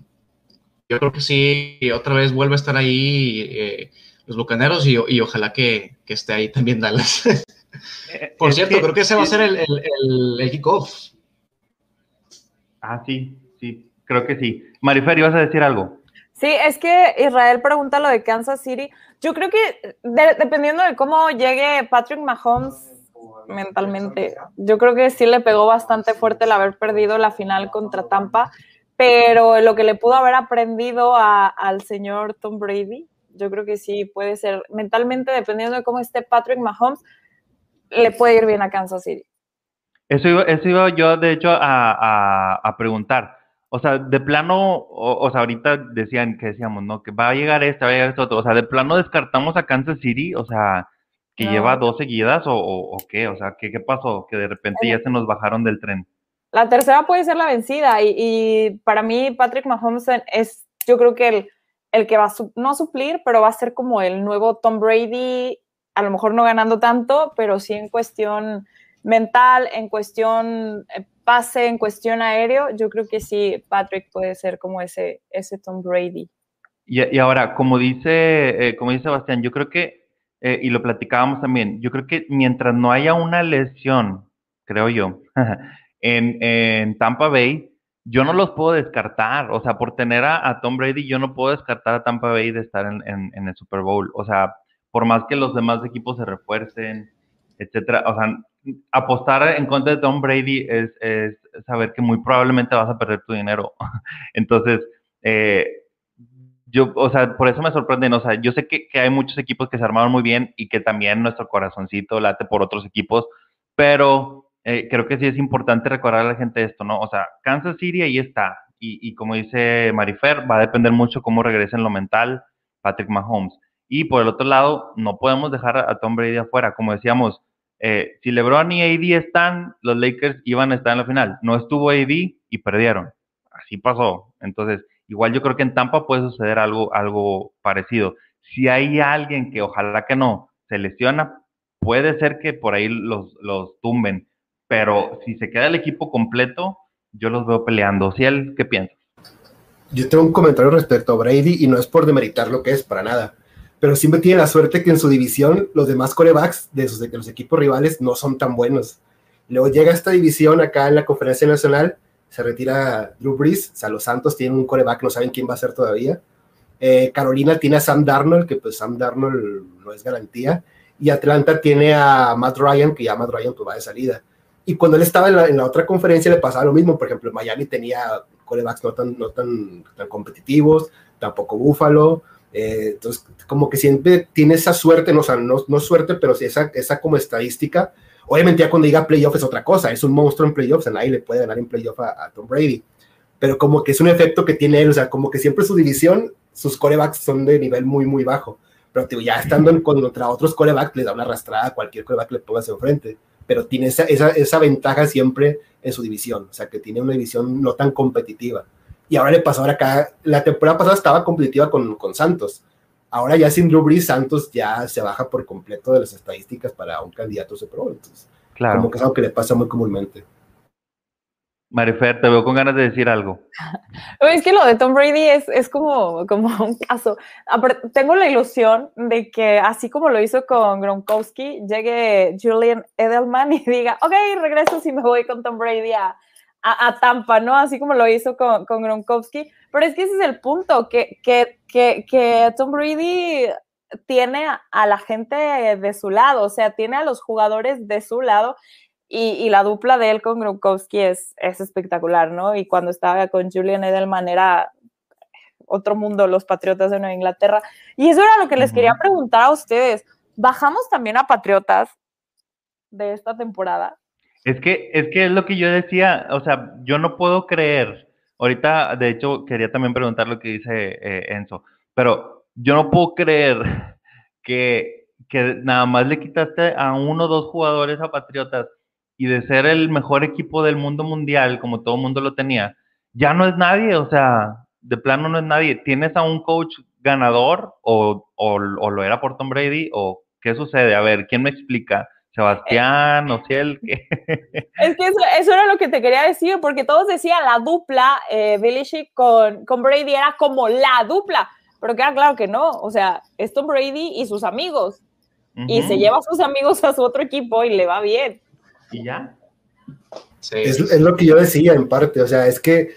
yo creo que sí, otra vez vuelve a estar ahí eh, los Bucaneros y, y ojalá que, que, esté ahí también Dallas. <laughs> Por es cierto, que, creo que ese va a ser el, el, el, el kickoff. Ah, sí, sí, creo que sí. Marifer, ¿vas a decir algo? Sí, es que Israel pregunta lo de Kansas City. Yo creo que de, dependiendo de cómo llegue Patrick Mahomes mentalmente, yo creo que sí le pegó bastante fuerte el haber perdido la final contra Tampa pero lo que le pudo haber aprendido a, al señor Tom Brady, yo creo que sí puede ser mentalmente, dependiendo de cómo esté Patrick Mahomes, le puede ir bien a Kansas City. Eso iba, eso iba yo, de hecho, a, a, a, preguntar. O sea, de plano, o, o, sea, ahorita decían que decíamos, ¿no? Que va a llegar este, va a llegar este otro. O sea, de plano descartamos a Kansas City. O sea, ¿Que lleva dos seguidas o, o, qué? O sea, ¿qué, ¿qué pasó? Que de repente ya se nos bajaron del tren. La tercera puede ser la vencida y, para mí Patrick Mahomes es, yo creo que el, el que va a, no suplir, pero va a ser como el nuevo Tom Brady, a lo mejor no ganando tanto, pero sí en cuestión mental, en cuestión eh, pase, en cuestión aéreo, yo creo que sí, Patrick puede ser como ese, ese Tom Brady. Y, ahora, como dice, eh, como dice Sebastián, yo creo que, eh, y lo platicábamos también, yo creo que mientras no haya una lesión, creo yo, <laughs> en, en, Tampa Bay, yo no los puedo descartar. O sea, por tener a, Tom Brady, yo no puedo descartar a Tampa Bay de estar en, en, el Super Bowl. O sea, por más que los demás equipos se refuercen, etcétera. O sea, apostar en contra de Tom Brady es, es saber que muy probablemente vas a perder tu dinero. <laughs> Entonces, eh, yo, o sea, por eso me sorprenden, o sea, yo sé que, que, hay muchos equipos que se armaron muy bien y que también nuestro corazoncito late por otros equipos, pero eh, creo que sí es importante recordar a la gente esto, ¿no? O sea, Kansas City ahí está, y, y como dice Marifer, va a depender mucho cómo regrese en lo mental Patrick Mahomes. Y por el otro lado, no podemos dejar a Tom Brady afuera, como decíamos, eh, si LeBron y AD están, los Lakers iban a estar en la final. No estuvo AD y perdieron. Así pasó. Entonces, igual yo creo que en Tampa puede suceder algo, algo parecido. Si hay alguien que ojalá que no se lesiona, puede ser que por ahí los, los tumben. Pero si se queda el equipo completo, yo los veo peleando. ¿Sí él qué piensa? Yo tengo un comentario respecto a Brady y no es por demeritar lo que es para nada pero siempre tiene la suerte que en su división los demás corebacks de, sus, de los equipos rivales no son tan buenos. Luego llega esta división acá en la conferencia nacional, se retira Drew Brees, o sea, los Santos tienen un coreback, no saben quién va a ser todavía. Eh, Carolina tiene a Sam Darnold, que pues Sam Darnold no es garantía, y Atlanta tiene a Matt Ryan, que ya Matt Ryan pues va de salida. Y cuando él estaba en la, en la otra conferencia le pasaba lo mismo, por ejemplo, Miami tenía corebacks no tan, no tan, tan competitivos, tampoco Buffalo, eh, entonces, como que siempre tiene esa suerte, no, o sea, no, no suerte, pero sí esa, esa como estadística. Obviamente ya cuando diga playoff es otra cosa, es un monstruo en playoffs, nadie le puede ganar en playoff a, Tom Brady. Pero como que es un efecto que tiene él, o sea, como que siempre su división, sus corebacks son de nivel muy, muy bajo. Pero ya estando en, contra otros corebacks, le da una arrastrada a cualquier coreback que le pongas enfrente. Pero tiene esa, esa, esa ventaja siempre en su división, o sea, que tiene una división no tan competitiva y ahora le pasó ahora acá, la temporada pasada estaba competitiva con, con Santos, ahora ya sin Drew Brees, Santos ya se baja por completo de las estadísticas para un candidato a Super Bowl, entonces, claro. como que es algo que le pasa muy comúnmente. Marifer, te veo con ganas de decir algo. <laughs> Es que lo de Tom Brady es, es como, como un caso. Tengo la ilusión de que, así como lo hizo con Gronkowski, llegue Julian Edelman y diga, ok, regreso si me voy con Tom Brady a, a, Tampa, ¿no? Así como lo hizo con, con Gronkowski. Pero es que ese es el punto, que, que, que, que Tom Brady tiene a la gente de su lado, o sea, tiene a los jugadores de su lado y, y, la dupla de él con Gronkowski es, es espectacular, ¿no? Y cuando estaba con Julian Edelman era otro mundo, los Patriotas de Nueva Inglaterra. Y eso era lo que les quería preguntar a ustedes. ¿Bajamos también a Patriotas de esta temporada? Es que, es que es lo que yo decía, o sea, yo no puedo creer, ahorita de hecho quería también preguntar lo que dice eh, Enzo, pero yo no puedo creer que, que nada más le quitaste a uno o dos jugadores a Patriotas y de ser el mejor equipo del mundo mundial, como todo el mundo lo tenía, ya no es nadie, o sea, de plano no es nadie. ¿Tienes a un coach ganador o, o, o lo era por Tom Brady o qué sucede? A ver, ¿quién me explica? Sebastián, o Ociel. <laughs> Es que eso, era lo que te quería decir, porque todos decían la dupla, eh, Belichick con, con Brady era como la dupla, pero queda claro que no, o sea, es Tom Brady y sus amigos, y se lleva a sus amigos a su otro equipo y le va bien. ¿Y ya? Sí. Es, es, lo que yo decía en parte, o sea, es que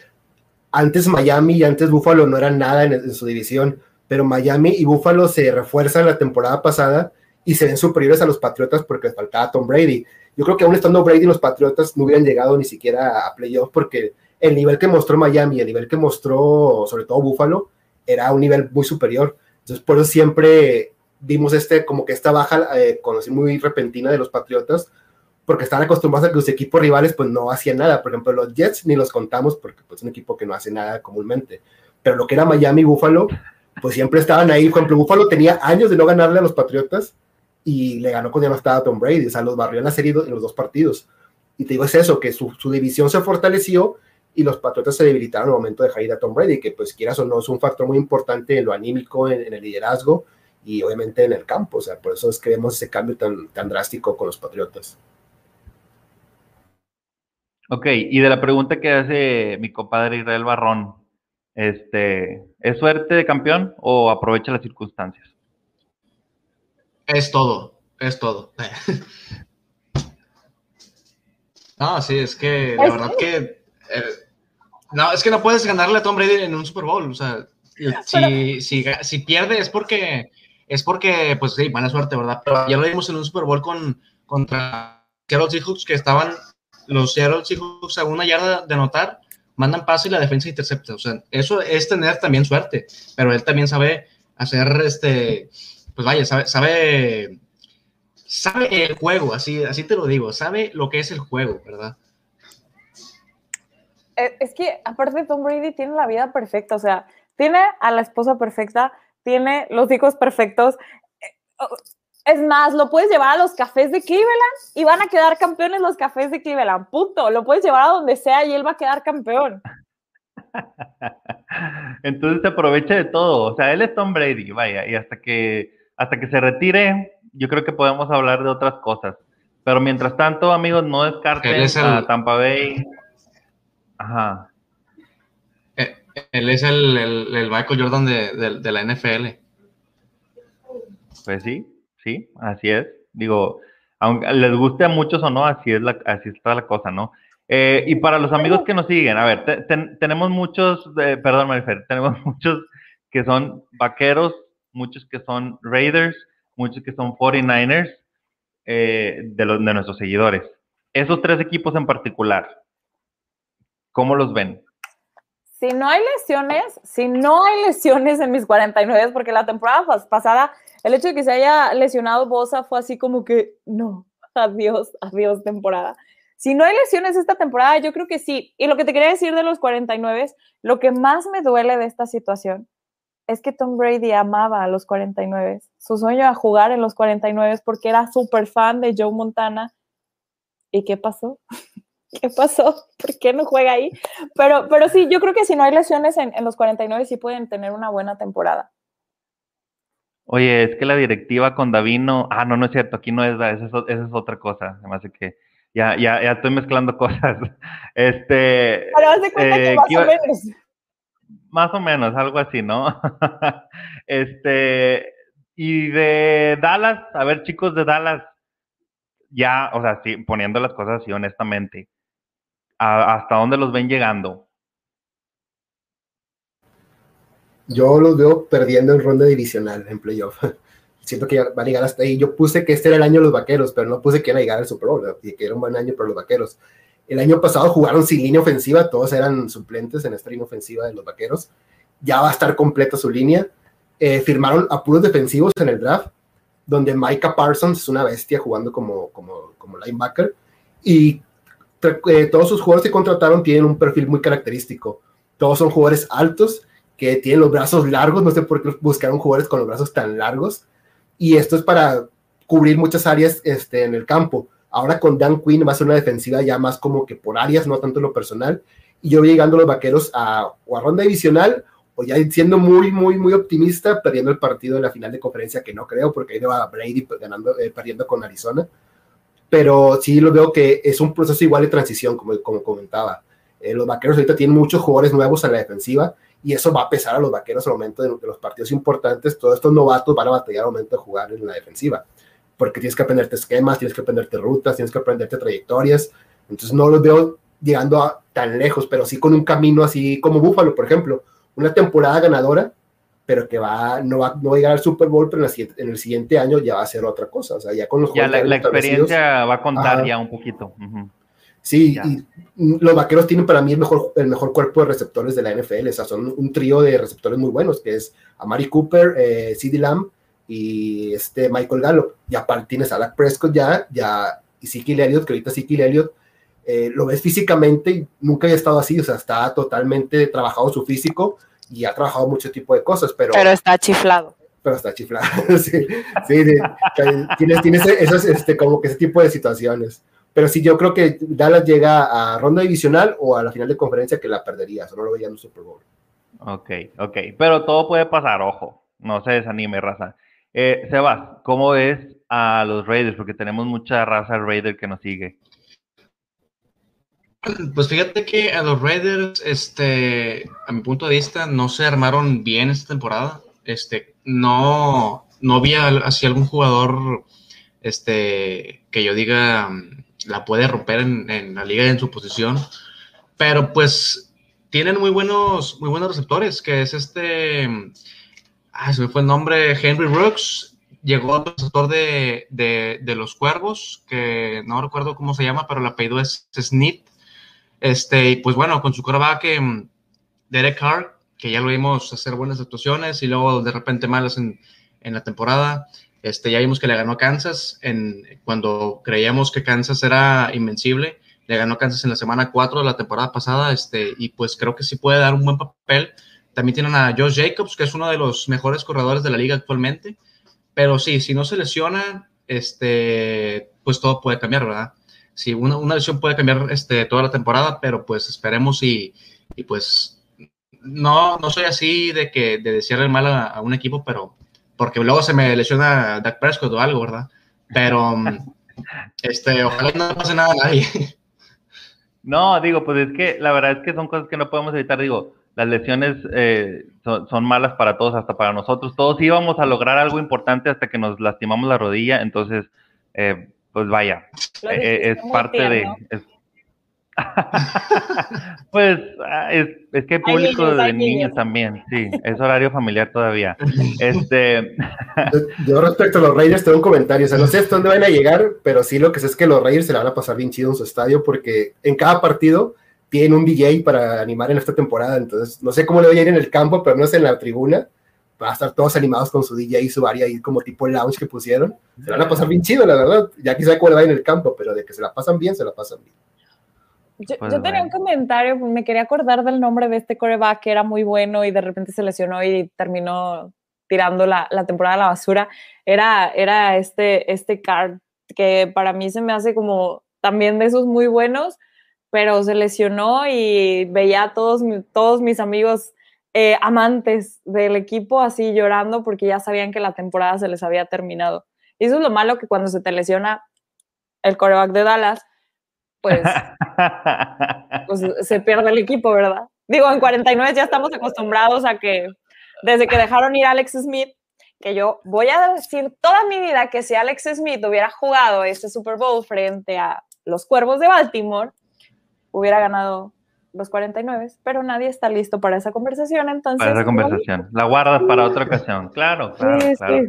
antes Miami y antes Buffalo no eran nada en, en su división, pero Miami y Buffalo se refuerzan la temporada pasada y se ven superiores a los Patriotas porque les faltaba Tom Brady. Yo creo que aún estando Brady, los Patriotas no hubieran llegado ni siquiera a playoffs porque el nivel que mostró Miami, el nivel que mostró sobre todo Buffalo, era un nivel muy superior. Entonces, por eso siempre vimos este, como que esta baja eh, muy repentina de los Patriotas, porque están acostumbrados a que los equipos rivales pues no hacían nada. Por ejemplo, los Jets ni los contamos porque pues, es un equipo que no hace nada comúnmente. Pero lo que era Miami y Buffalo, pues siempre estaban ahí. Por ejemplo, Buffalo tenía años de no ganarle a los Patriotas y le ganó cuando ya no estaba Tom Brady, o sea, los barrió en la serie en los dos partidos. Y te digo, es eso, que su, su división se fortaleció y los Patriotas se debilitaron al momento de dejar ir a Tom Brady, que pues quieras o no es un factor muy importante en lo anímico, en, el liderazgo y obviamente en el campo, o sea, por eso es que vemos ese cambio tan, tan drástico con los Patriotas. Ok, y de la pregunta que hace mi compadre Israel Barrón, este, ¿es suerte de campeón o aprovecha las circunstancias? Es todo, es todo. <laughs> no, sí, es que la verdad que eh, no, es que no puedes ganarle a Tom Brady en un Super Bowl. O sea, si, si, si pierde es porque, es porque, pues sí, mala suerte, ¿verdad? Pero ya lo vimos en un Super Bowl con, contra Seattle Seahawks que estaban los Seattle Seahawks a una yarda de anotar, mandan pase y la defensa intercepta. O sea, eso es tener también suerte, pero él también sabe hacer este, pues vaya, sabe, sabe, sabe el juego, así, así te lo digo, sabe lo que es el juego, ¿verdad? Eh, es que aparte Tom Brady tiene la vida perfecta, o sea, tiene a la esposa perfecta, tiene los hijos perfectos. Es más, lo puedes llevar a los cafés de Cleveland y van a quedar campeones los cafés de Cleveland, punto. Lo puedes llevar a donde sea y él va a quedar campeón. <laughs> Entonces se aprovecha de todo. O sea, él es Tom Brady, vaya, y hasta que, hasta que se retire, yo creo que podemos hablar de otras cosas. Pero mientras tanto, amigos, no descarten a Tampa Bay, Ajá. Eh, él es el, el, Michael Jordan de, la NFL. Pues sí, sí, así es. Digo, aunque les guste a muchos o no, así es la, así está la cosa, ¿no? Eh, y para los amigos que nos siguen, a ver, tenemos muchos, perdón, Marifer, <laughs> tenemos muchos que son vaqueros, muchos que son Raiders, muchos que son 49ers eh, de, los, de nuestros seguidores. Esos tres equipos en particular, ¿Cómo los ven? Si no hay lesiones, si no hay lesiones en mis 49, porque la temporada pasada, el hecho de que se haya lesionado Bosa fue así como que, no, adiós, adiós temporada. Si no hay lesiones esta temporada, yo creo que sí. Y lo que te quería decir de los 49, lo que más me duele de esta situación es que Tom Brady amaba a los 49. Su sueño era jugar en los 49 porque era súper fan de Joe Montana. ¿Y qué pasó? <laughs> ¿qué pasó? ¿Por qué no juega ahí? Pero, pero sí, yo creo que si no hay lesiones en, los 49 sí pueden tener una buena temporada. Oye, es que la directiva con Davino, ah, no, no es cierto, aquí no es, esa es, es otra cosa, además de que ya, ya, ya estoy mezclando <laughs> cosas. Este. Pero haz de cuenta que eh, más o menos. Más o menos, algo así, ¿no? <laughs> este, y de Dallas, a ver, chicos de Dallas, ya, o sea, sí, poniendo las cosas así honestamente, hasta dónde los ven llegando? Yo los veo perdiendo en ronda divisional en playoff. <laughs> Siento que van a llegar hasta ahí. Yo puse que este era el año de los vaqueros, pero no puse que iban a llegar al Super Bowl, y que era un buen año para los vaqueros. El año pasado jugaron sin línea ofensiva, todos eran suplentes en esta línea ofensiva de los vaqueros. Ya va a estar completa su línea. Eh, firmaron apuros defensivos en el draft, donde Micah Parsons es una bestia jugando como, como, como linebacker. Y eh, todos sus jugadores que contrataron tienen un perfil muy característico. Todos son jugadores altos que tienen los brazos largos. No sé por qué buscaron jugadores con los brazos tan largos. Y esto es para cubrir muchas áreas este, en el campo. Ahora con Dan Quinn va a ser una defensiva ya más como que por áreas, no tanto lo personal. Y yo voy llegando los vaqueros a, o a ronda divisional o ya siendo muy, muy, muy optimista, perdiendo el partido en la final de conferencia, que no creo, porque ahí va Brady ganando, eh, perdiendo con Arizona pero sí lo veo que es un proceso igual de transición, como, como comentaba. Eh, los vaqueros ahorita tienen muchos jugadores nuevos en la defensiva y eso va a pesar a los vaqueros al momento de, los partidos importantes. Todos estos novatos van a batallar al momento de jugar en la defensiva, porque tienes que aprenderte esquemas, tienes que aprenderte rutas, tienes que aprenderte trayectorias. Entonces no los veo llegando a tan lejos, pero sí con un camino así como Búfalo, por ejemplo, una temporada ganadora pero que va no, va, no va a llegar al Super Bowl, pero en, el siguiente año ya va a ser otra cosa. O sea, ya con los Ya la, experiencia va a contar ya un poquito. Sí, y los vaqueros tienen para mí el mejor, el mejor cuerpo de receptores de la NFL. O sea, son un trío de receptores muy buenos, que es Amari Cooper, eh, CeeDee Lamb y este Michael Gallup. Y aparte tienes a Dak Prescott ya, ya y Zeke Elliott, que ahorita Zeke Elliott eh, lo ves físicamente y nunca había estado así. O sea, está totalmente trabajado su físico y ha trabajado mucho tipo de cosas, pero... Pero está chiflado. pero está chiflado. <laughs> sí, sí, tienes, tienes esos, este, como que ese tipo de situaciones. Pero sí, yo creo que Dallas llega a ronda divisional o a la final de conferencia que la perdería, eso no lo veía en un Super Bowl. Ok, ok, pero todo puede pasar, ojo, no se desanime, raza. Eh, Sebas, ¿cómo ves a los Raiders? Porque tenemos mucha raza Raider que nos sigue. Pues fíjate que a los Raiders, este, a mi punto de vista, no se armaron bien esta temporada. Este, no, no había así algún jugador, este, que yo diga mm, la puede romper en, la liga y en su posición. Pero pues tienen muy buenos, muy buenos receptores, que es este, ah, se me fue el nombre, Henry Rooks, llegó al receptor de, de, los Cuervos, que no recuerdo cómo se llama, pero el apellido es Snit este, y pues bueno, con su que mm, Derek Carr, que ya lo vimos hacer buenas actuaciones y luego de repente malas en, en la temporada. Este, ya vimos que le ganó a Kansas en, cuando creíamos que Kansas era invencible. Le ganó Kansas en la semana 4 de la temporada pasada este, y pues creo que sí puede dar un buen papel. También tienen a Josh Jacobs, que es uno de los mejores corredores de la liga actualmente. Pero sí, si no se lesiona, este, pues todo puede cambiar, ¿verdad? Sí, una, una, lesión puede cambiar este, toda la temporada, pero pues esperemos y, y pues no, no soy así de que de desearle mal a, un equipo, pero porque luego se me lesiona Dak Prescott o algo, ¿verdad? Pero <laughs> este, ojalá no pase nada a nadie. <laughs> No, digo, pues es que la verdad es que son cosas que no podemos evitar. Digo, las lesiones eh, son, son, malas para todos, hasta para nosotros. Todos íbamos a lograr algo importante hasta que nos lastimamos la rodilla. Entonces, eh, pues vaya, eh, es parte de... <laughs> pues ah, es, es, que hay público de niños, también, sí, es horario familiar todavía. Este... Yo respecto a los Raiders tengo un comentario, o sea, no sé hasta dónde van a llegar, pero sí lo que sé es que los Raiders se la van a pasar bien chido en su estadio porque en cada partido tienen un DJ para animar en esta temporada, entonces no sé cómo le voy a ir en el campo, pero no sé en la tribuna, va a estar todos animados con su DJ y su área ahí como tipo lounge que pusieron. Se van a pasar bien chido, la verdad. Ya quizá cuál va en el campo, pero de que se la pasan bien, se la pasan bien. Yo, pues tenía un comentario, me quería acordar del nombre de este coreback que era muy bueno y de repente se lesionó y terminó tirando la, la temporada a la basura. Era, era este, este card que para mí se me hace como también de esos muy buenos, pero se lesionó y veía a todos, todos mis amigos eh, amantes del equipo así llorando porque ya sabían que la temporada se les había terminado. Y eso es lo malo que cuando se te lesiona el coreback de Dallas, pues, <laughs> pues, se pierde el equipo, ¿verdad? Digo, en 49 ya estamos acostumbrados a que desde que dejaron ir a Alex Smith, que yo voy a decir toda mi vida que si Alex Smith hubiera jugado este Super Bowl frente a los Cuervos de Baltimore, hubiera ganado los 49, pero nadie está listo para esa conversación, entonces... Para esa conversación. La guardas para otra ocasión, claro, claro, claro.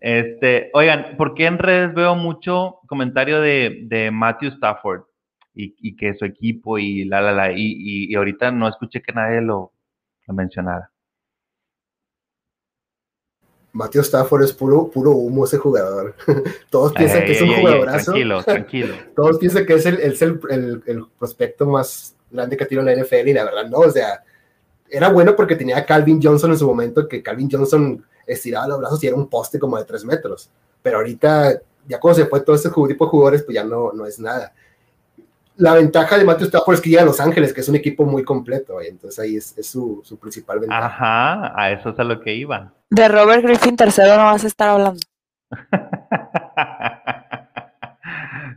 Este, oigan, ¿por qué en redes veo mucho comentario de, de Matthew Stafford y, y, que su equipo y la, la, la, y, y, ahorita no escuché que nadie lo, lo mencionara? Matthew Stafford es puro, puro humo ese jugador. <laughs> Todos piensan que es un jugadorazo. tranquilo, <laughs> tranquilo. Todos piensan que es el, es el, el, el prospecto más grande que tirado en la NFL y la verdad no, o sea, era bueno porque tenía a Calvin Johnson en su momento, que Calvin Johnson estiraba los brazos y era un poste como de tres metros, pero ahorita ya cuando se fue todo ese tipo de jugadores, pues ya no, no es nada. La ventaja de Matthew Stafford es que llega a Los Ángeles, que es un equipo muy completo, y entonces ahí es, es su, su, principal ventaja. Ajá, a eso es a lo que iba. De Robert Griffin tercero no vas a estar hablando. <laughs>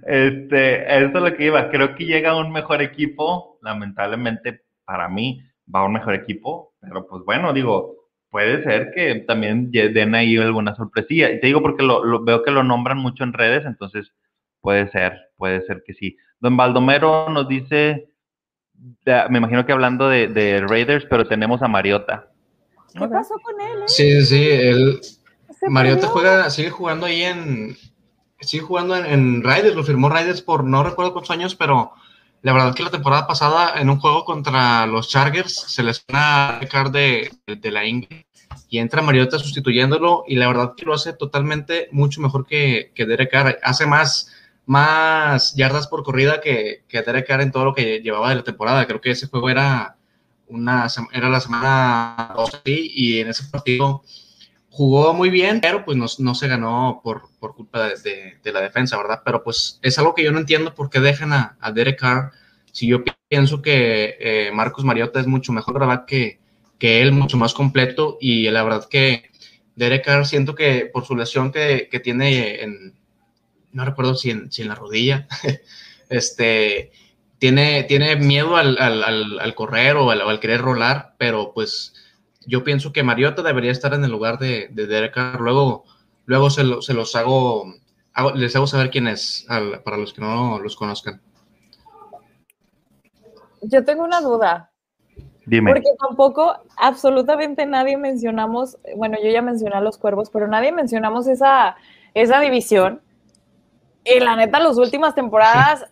Este, eso es lo que iba. Creo que llega un mejor equipo. Lamentablemente, para mí, va un mejor equipo. Pero pues bueno, digo, puede ser que también den ahí alguna sorpresilla. Y te digo porque lo, veo que lo nombran mucho en redes, entonces puede ser, puede ser que sí. Don Baldomero nos dice, me imagino que hablando de, Raiders, pero tenemos a Mariota. ¿Qué pasó con él? Eh? Sí, sí, él, Mariota juega, sigue jugando ahí en, sigue jugando en, Raiders, lo firmó Raiders por no recuerdo cuántos años, pero la verdad que la temporada pasada en un juego contra los Chargers se les a de, de, la Ingle y entra Mariota sustituyéndolo y la verdad que lo hace totalmente mucho mejor que, que Derek Carr. Hace más, más yardas por corrida que, que Derek Carr en todo lo que llevaba de la temporada. Creo que ese juego era, una, era la semana 2 y en ese partido jugó muy bien, pero pues no, se ganó por, por culpa de, la defensa, ¿verdad? Pero pues es algo que yo no entiendo por qué dejan a, Derek Carr si yo pienso que eh, Marcos Mariota es mucho mejor ¿verdad? que, que él, mucho más completo y la verdad que Derek Carr siento que por su lesión que, que tiene en, no recuerdo si en, si en la rodilla, <laughs> este, tiene, tiene miedo al, al, al, correr o al, querer rolar, pero pues yo pienso que Mariota debería estar en el lugar de, de Derek Carr. Luego, luego se, se los hago, hago, les hago saber quién es, para los que no los conozcan. Yo tengo una duda. Dime. Porque tampoco absolutamente nadie mencionamos, bueno, yo ya mencioné a los cuervos, pero nadie mencionamos esa, esa división. Y la neta, las últimas temporadas,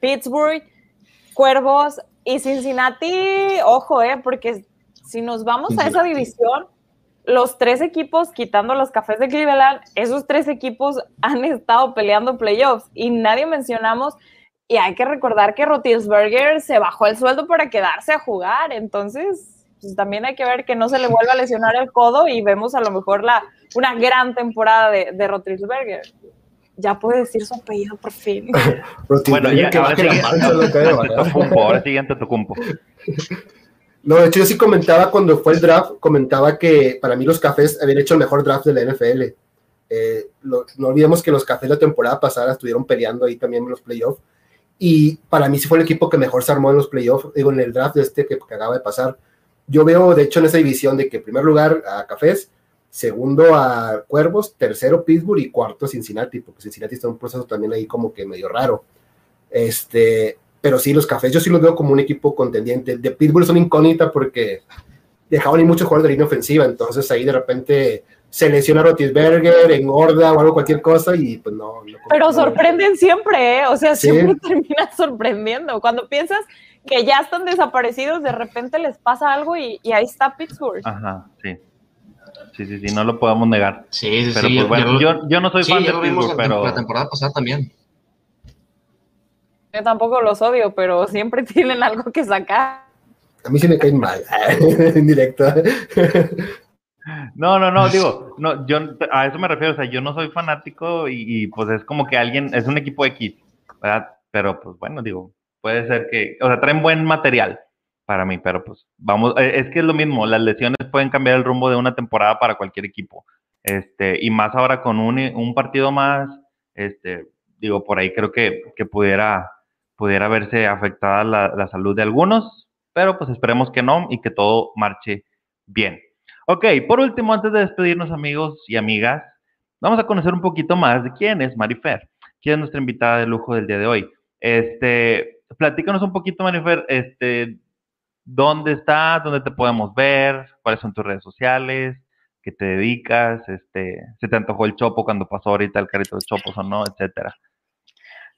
Pittsburgh, Cuervos y Cincinnati, ojo, eh, porque si nos vamos a esa división, los tres equipos, quitando los cafés de Cleveland, esos tres equipos han estado peleando playoffs y nadie mencionamos y hay que recordar que Rotisberger se bajó el sueldo para quedarse a jugar, entonces pues, también hay que ver que no se le vuelva a lesionar el codo y vemos a lo mejor la, una gran temporada de, de Rotisberger. Ya puede decir su apellido por fin. <laughs> bueno, ya, que ahora, siguiente, ahora siguiente Tocumpo. <laughs> No, de hecho yo sí comentaba cuando fue el draft, comentaba que para mí los cafés habían hecho el mejor draft de la NFL. Eh, no olvidemos que los cafés la temporada pasada estuvieron peleando ahí también en los playoffs y para mí sí fue el equipo que mejor se armó en los playoffs, digo, en el draft de este que, acaba de pasar. Yo veo, de hecho, en esa división de que en primer lugar a Cafés, segundo a Cuervos, tercero Pittsburgh y cuarto Cincinnati, porque Cincinnati está en un proceso también ahí como que medio raro. Este, pero sí, los Cafés yo sí los veo como un equipo contendiente. De Pittsburgh son incógnita porque dejaban ir muchos jugadores de línea ofensiva, entonces ahí de repente se lesiona Rotisberger, engorda o algo, cualquier cosa y pues no. Pero sorprenden siempre, ¿eh? O sea, siempre <laughs> termina sorprendiendo. Cuando piensas que ya están desaparecidos, de repente les pasa algo y, ahí está Pittsburgh. Ajá, sí. Sí, sí, sí, no lo podemos negar. Sí, sí, pero, sí. Pues, bueno, yo, yo, no soy fan de Pittsburgh, pero... La temporada pasada también. Yo tampoco los odio, pero siempre <laughs> tienen algo que sacar. A mí sí me caen mal, <laughs> en directo. No, no, no, digo, no, yo a eso me refiero, o sea, yo no soy fanático y, pues es como que alguien, es un equipo X, ¿verdad? Pero pues bueno, digo, puede ser que, o sea, traen buen material para mí, pero pues vamos, eh, es que es lo mismo, las lesiones pueden cambiar el rumbo de una temporada para cualquier equipo, este, y más ahora con un, un partido más, este, digo, por ahí creo que, que pudiera, pudiera verse afectada la, salud de algunos, pero pues esperemos que no y que todo marche bien. Ok, por último, antes de despedirnos, amigos y amigas, vamos a conocer un poquito más de quién es Marifer, quién es nuestra invitada de lujo del día de hoy. Este, platícanos un poquito, Marifer, este, dónde estás, dónde te podemos ver, cuáles son tus redes sociales, qué te dedicas, este, se te antojó el chopo cuando pasó ahorita el carrito de chopos o no, etcétera.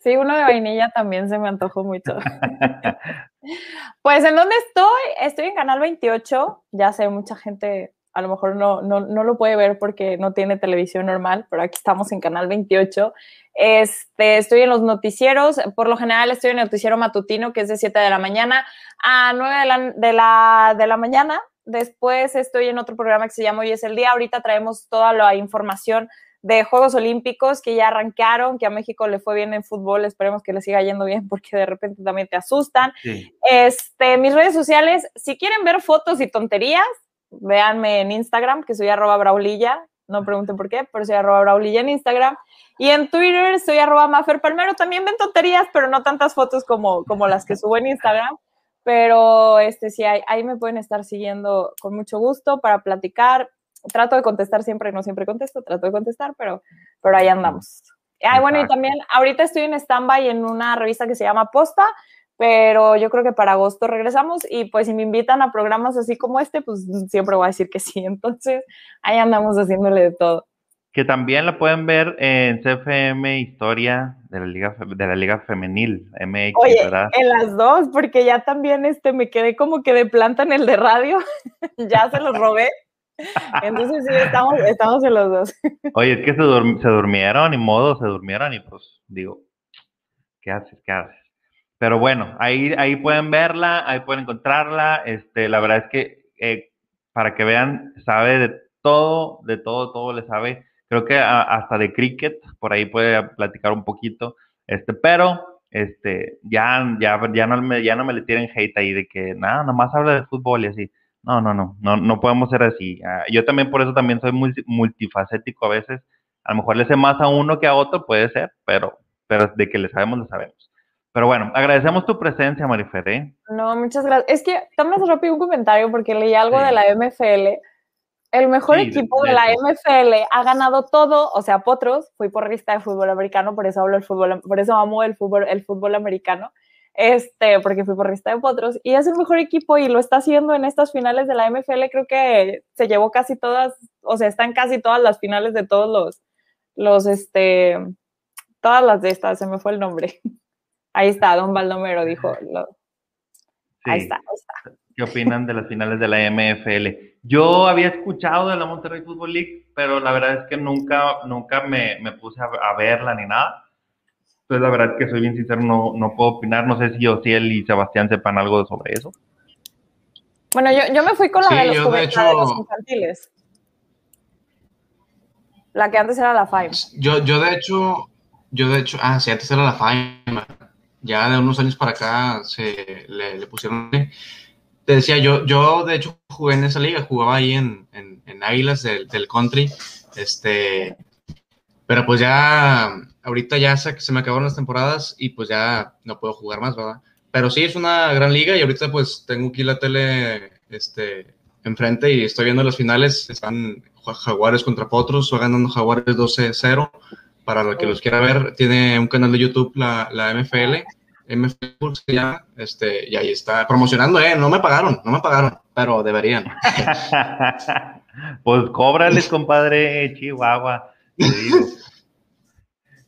Sí, uno de vainilla también se me antojó mucho. <laughs> pues, ¿en dónde estoy? Estoy en Canal 28. Ya sé, mucha gente a lo mejor no, no, no, lo puede ver porque no tiene televisión normal, pero aquí estamos en Canal 28. Este, estoy en los noticieros, por lo general estoy en el noticiero matutino, que es de 7 de la mañana a 9 de la, de la, de la mañana. Después estoy en otro programa que se llama Hoy es el Día. Ahorita traemos toda la información de Juegos Olímpicos que ya arrancaron, que a México le fue bien en fútbol, esperemos que le siga yendo bien <laughs> porque de repente también te asustan. Este, mis redes sociales, si quieren ver fotos y tonterías, véanme en Instagram, que soy arroba braulilla, no pregunten por qué, pero soy arroba braulilla en Instagram. Y en Twitter soy arroba Mafer Palmero, también ven tonterías, pero no tantas fotos como, como las que subo en Instagram. Pero este sí, ahí, ahí me pueden estar siguiendo con mucho gusto para platicar. Trato de contestar siempre, no siempre contesto, trato de contestar, pero, pero ahí andamos. Ay, bueno, y también ahorita estoy en stand-by en una revista que se llama Posta, pero yo creo que para agosto regresamos y pues si me invitan a programas así como este, pues siempre voy a decir que sí. <laughs> Entonces, ahí andamos haciéndole de todo. Que también la pueden ver en CFM Historia de la Liga, de la Liga Femenil, MX, Oye, En las dos, porque ya también este, me quedé como que de planta en el de radio, <laughs> ya se los robé. Entonces sí, estamos, estamos en los dos. Oye, es que se, durmieron, y modo, se durmieron y pues digo, ¿qué haces? ¿Qué haces? Pero bueno, ahí, ahí pueden verla, ahí pueden encontrarla. Este, la verdad es que eh, para que vean, sabe de todo, de todo, todo le sabe. Creo que hasta de cricket, por ahí puede platicar un poquito. Este, pero este, ya, ya, ya, no ya no me le tiren hate ahí de que nada, nomás habla de fútbol y así. No, no, no, no, no podemos ser así. Ah, yo también por eso también soy muy multifacético a veces. A lo mejor le sé más a uno que a otro, puede ser, pero, pero de que le sabemos, le sabemos. Pero bueno, agradecemos tu presencia, Marifer. ¿eh? No, muchas gracias. Es que, dame rápido un comentario porque leí algo de la MFL. El mejor equipo de, la MFL ha ganado todo, o sea, Potros, fui porrista de fútbol americano, por eso hablo el fútbol, por eso amo el fútbol, el fútbol americano este, porque fui porrista de Potros, y es el mejor equipo y lo está haciendo en estas finales de la MFL, creo que se llevó casi todas, o sea, están casi todas las finales de todos los, los, este, todas las de estas, se me fue el nombre. <laughs> Ahí está, Don Baldomero dijo. ahí está, ahí está. ¿Qué opinan de las finales de la MFL? Yo había escuchado de la Monterrey Football League, pero la verdad es que nunca, nunca me, me puse a verla ni nada entonces, la verdad que soy bien sincero, no, no puedo opinar. No sé si yo, si él y Sebastián sepan algo sobre eso. Bueno, yo, yo me fui con la, de, los de, los infantiles. La que antes era la Five. Yo, yo de hecho, yo de hecho, ah, sí, antes era la Five. Ya de unos años para acá se le, pusieron. Te decía, yo, yo de hecho jugué en esa liga, jugaba ahí en, en, en Águilas del, del country. Este, pero pues ya, ahorita ya se, se me acabaron las temporadas y pues ya no puedo jugar más, ¿verdad? Pero sí, es una gran liga y ahorita pues tengo aquí la tele este, enfrente y estoy viendo las finales. Están Jaguares contra Potros, va ganando Jaguares 12-0. Para los que los quiera ver, tiene un canal de YouTube, la, la MFL, MFL se llama, este, y ahí está promocionando, ¿eh? No me pagaron, no me pagaron, pero deberían. <laughs> pues cóbrales, compadre, Chihuahua.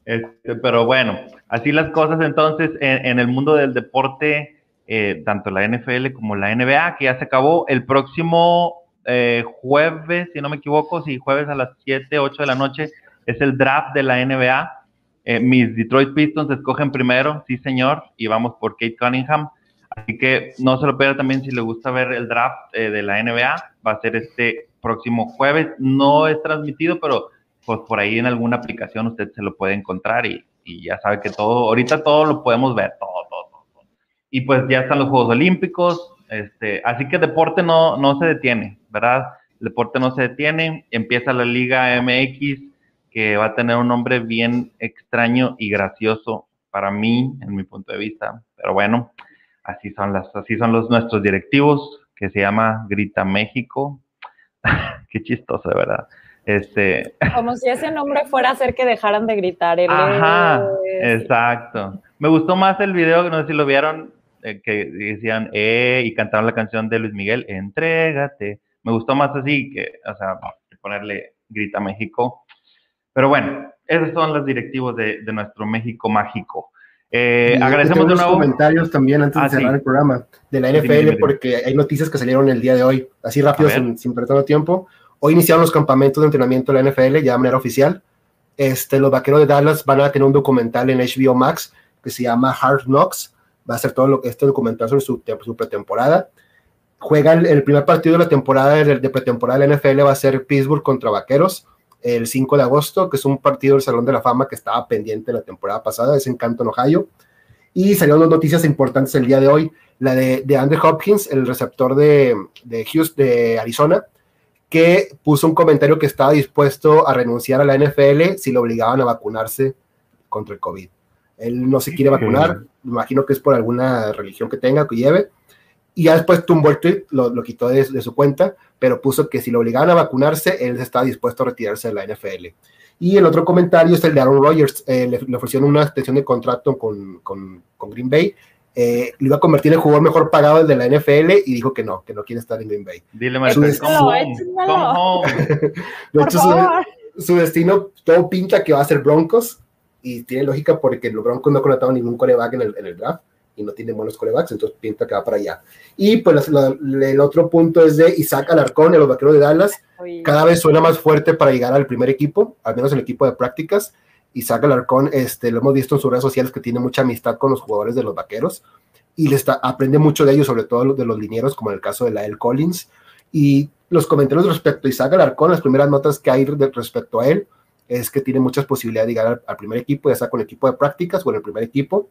Este, pero bueno, así las cosas entonces en, el mundo del deporte, eh, tanto la NFL como la NBA, que ya se acabó el próximo eh, jueves, si no me equivoco, si jueves a las 7, 8 de la noche es el draft de la NBA. Eh, mis Detroit Pistons escogen primero, sí señor, y vamos por Kate Cunningham. Así que no se lo pierda también si le gusta ver el draft de la NBA. Va a ser este próximo jueves. No es transmitido, pero pues por ahí en alguna aplicación usted se lo puede encontrar y, ya sabe que todo, ahorita todo lo podemos ver, todo, todo, todo. Y pues ya están los Juegos Olímpicos, este, así que deporte no, no se detiene, ¿verdad? Deporte no se detiene, empieza la Liga MX, que va a tener un nombre bien extraño y gracioso para mí, en mi punto de vista, pero bueno, así son las, así son los nuestros directivos, que se llama Grita México. <laughs> Qué chistoso, de verdad. Este... Como si ese nombre fuera a hacer que dejaran de gritar. Ajá, exacto. Me gustó más el video, no sé si lo vieron, eh, que decían, eh, y cantaron la canción de Luis Miguel, entrégate. Me gustó más así que, o sea, ponerle Grita México. Pero bueno, esos son los directivos de, nuestro México mágico. Eh, agradecemos de nuevo. comentarios también antes de ah, cerrar el programa de la NFL, porque hay noticias que salieron el día de hoy, así rápido, sin, sin perder tiempo. Hoy iniciaron los campamentos de entrenamiento de la NFL ya de manera oficial. Este, los vaqueros de Dallas van a tener un documental en HBO Max que se llama Hard Knocks. Va a ser todo lo, este documental sobre su, pretemporada. Juega el, primer partido de la temporada de, pretemporada de la NFL va a ser Pittsburgh contra Vaqueros el 5 de agosto, que es un partido del Salón de la Fama que estaba pendiente la temporada pasada, es en Canton, Ohio. Y salieron dos noticias importantes el día de hoy. La de, de Andrew Hopkins, el receptor de, de Houston, de Arizona, que puso un comentario que estaba dispuesto a renunciar a la NFL si lo obligaban a vacunarse contra el COVID. Él no se quiere vacunar, me imagino que es por alguna religión que tenga, que lleve, y ya después tumbó el tweet, lo, quitó de, su cuenta, pero puso que si lo obligaban a vacunarse, él estaba dispuesto a retirarse de la NFL. Y el otro comentario es el de Aaron Rodgers, eh, le, ofrecieron una extensión de contrato con, con, con Green Bay, eh, lo iba a convertir en el jugador mejor pagado de la NFL y dijo que no, que no quiere estar en Green Bay. Dile, Marcos, come su, destino todo pinta que va a ser Broncos y tiene lógica porque los Broncos no han contratado ningún coreback en el, en el draft y no tienen buenos corebacks, entonces pinta que va para allá. Y pues el otro punto es de Isaac Alarcón, de los vaqueros de Dallas. Cada vez suena más fuerte para llegar al primer equipo, al menos el equipo de prácticas. Isaac Alarcón, este, lo hemos visto en sus redes sociales que tiene mucha amistad con los jugadores de los vaqueros y le está, aprende mucho de ellos, sobre todo de los linieros, como en el caso de la El Collins. Y los comentarios respecto a Isaac Alarcón, las primeras notas que hay respecto a él, es que tiene muchas posibilidades de llegar al, primer equipo, ya sea con el equipo de prácticas o en el primer equipo.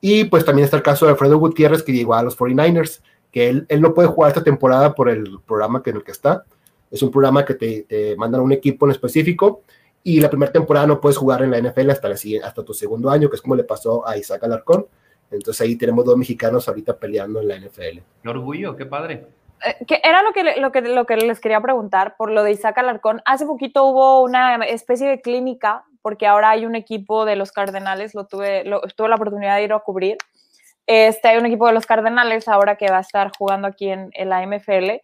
Y pues también está el caso de Alfredo Gutiérrez, que llegó a los 49ers, que él, él no puede jugar esta temporada por el programa que en el que está. Es un programa que te, te mandan a un equipo en específico y la primera temporada no puedes jugar en la NFL hasta, la, hasta tu segundo año, que es como le pasó a Isaac Alarcón. Entonces ahí tenemos dos mexicanos ahorita peleando en la NFL. Qué orgullo, qué padre. Eh, que era lo que, lo, que, lo que les quería preguntar por lo de Isaac Alarcón. Hace poquito hubo una especie de clínica, porque ahora hay un equipo de los Cardenales, lo tuve, lo, tuve la oportunidad de ir a cubrir. Este, hay un equipo de los Cardenales ahora que va a estar jugando aquí en, en la MFL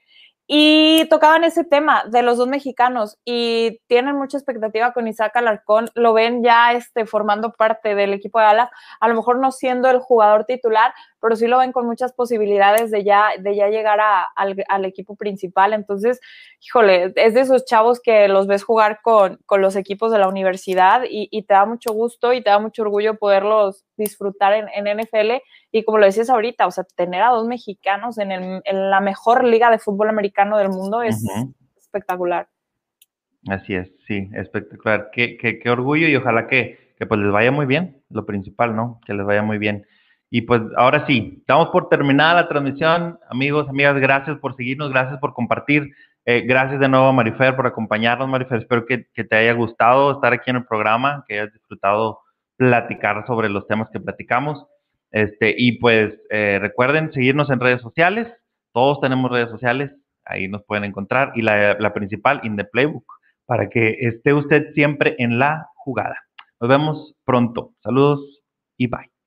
y tocaban ese tema de los dos mexicanos y tienen mucha expectativa con Isaac Alarcón, lo ven ya este, formando parte del equipo de Dallas, a lo mejor no siendo el jugador titular, pero sí lo ven con muchas posibilidades de ya, de ya llegar al, equipo principal. Entonces, híjole, es de esos chavos que los ves jugar con, los equipos de la universidad y, te da mucho gusto y te da mucho orgullo poderlos disfrutar en, NFL. Y como lo decías ahorita, o sea, tener a dos mexicanos en, la mejor liga de fútbol americano del mundo es espectacular. Así es, sí, espectacular. Qué, qué, orgullo y ojalá que, que pues les vaya muy bien, lo principal, ¿no? Que les vaya muy bien. Y pues ahora sí, estamos por terminar la transmisión. Amigos, amigas, gracias por seguirnos, gracias por compartir. Eh, gracias de nuevo, Marifer, por acompañarnos, Marifer. Espero que, te haya gustado estar aquí en el programa, que hayas disfrutado platicar sobre los temas que platicamos. Este, y pues eh, recuerden seguirnos en redes sociales. Todos tenemos redes sociales, ahí nos pueden encontrar. Y la, la principal, In the Playbook, para que esté usted siempre en la jugada. Nos vemos pronto. Saludos y bye.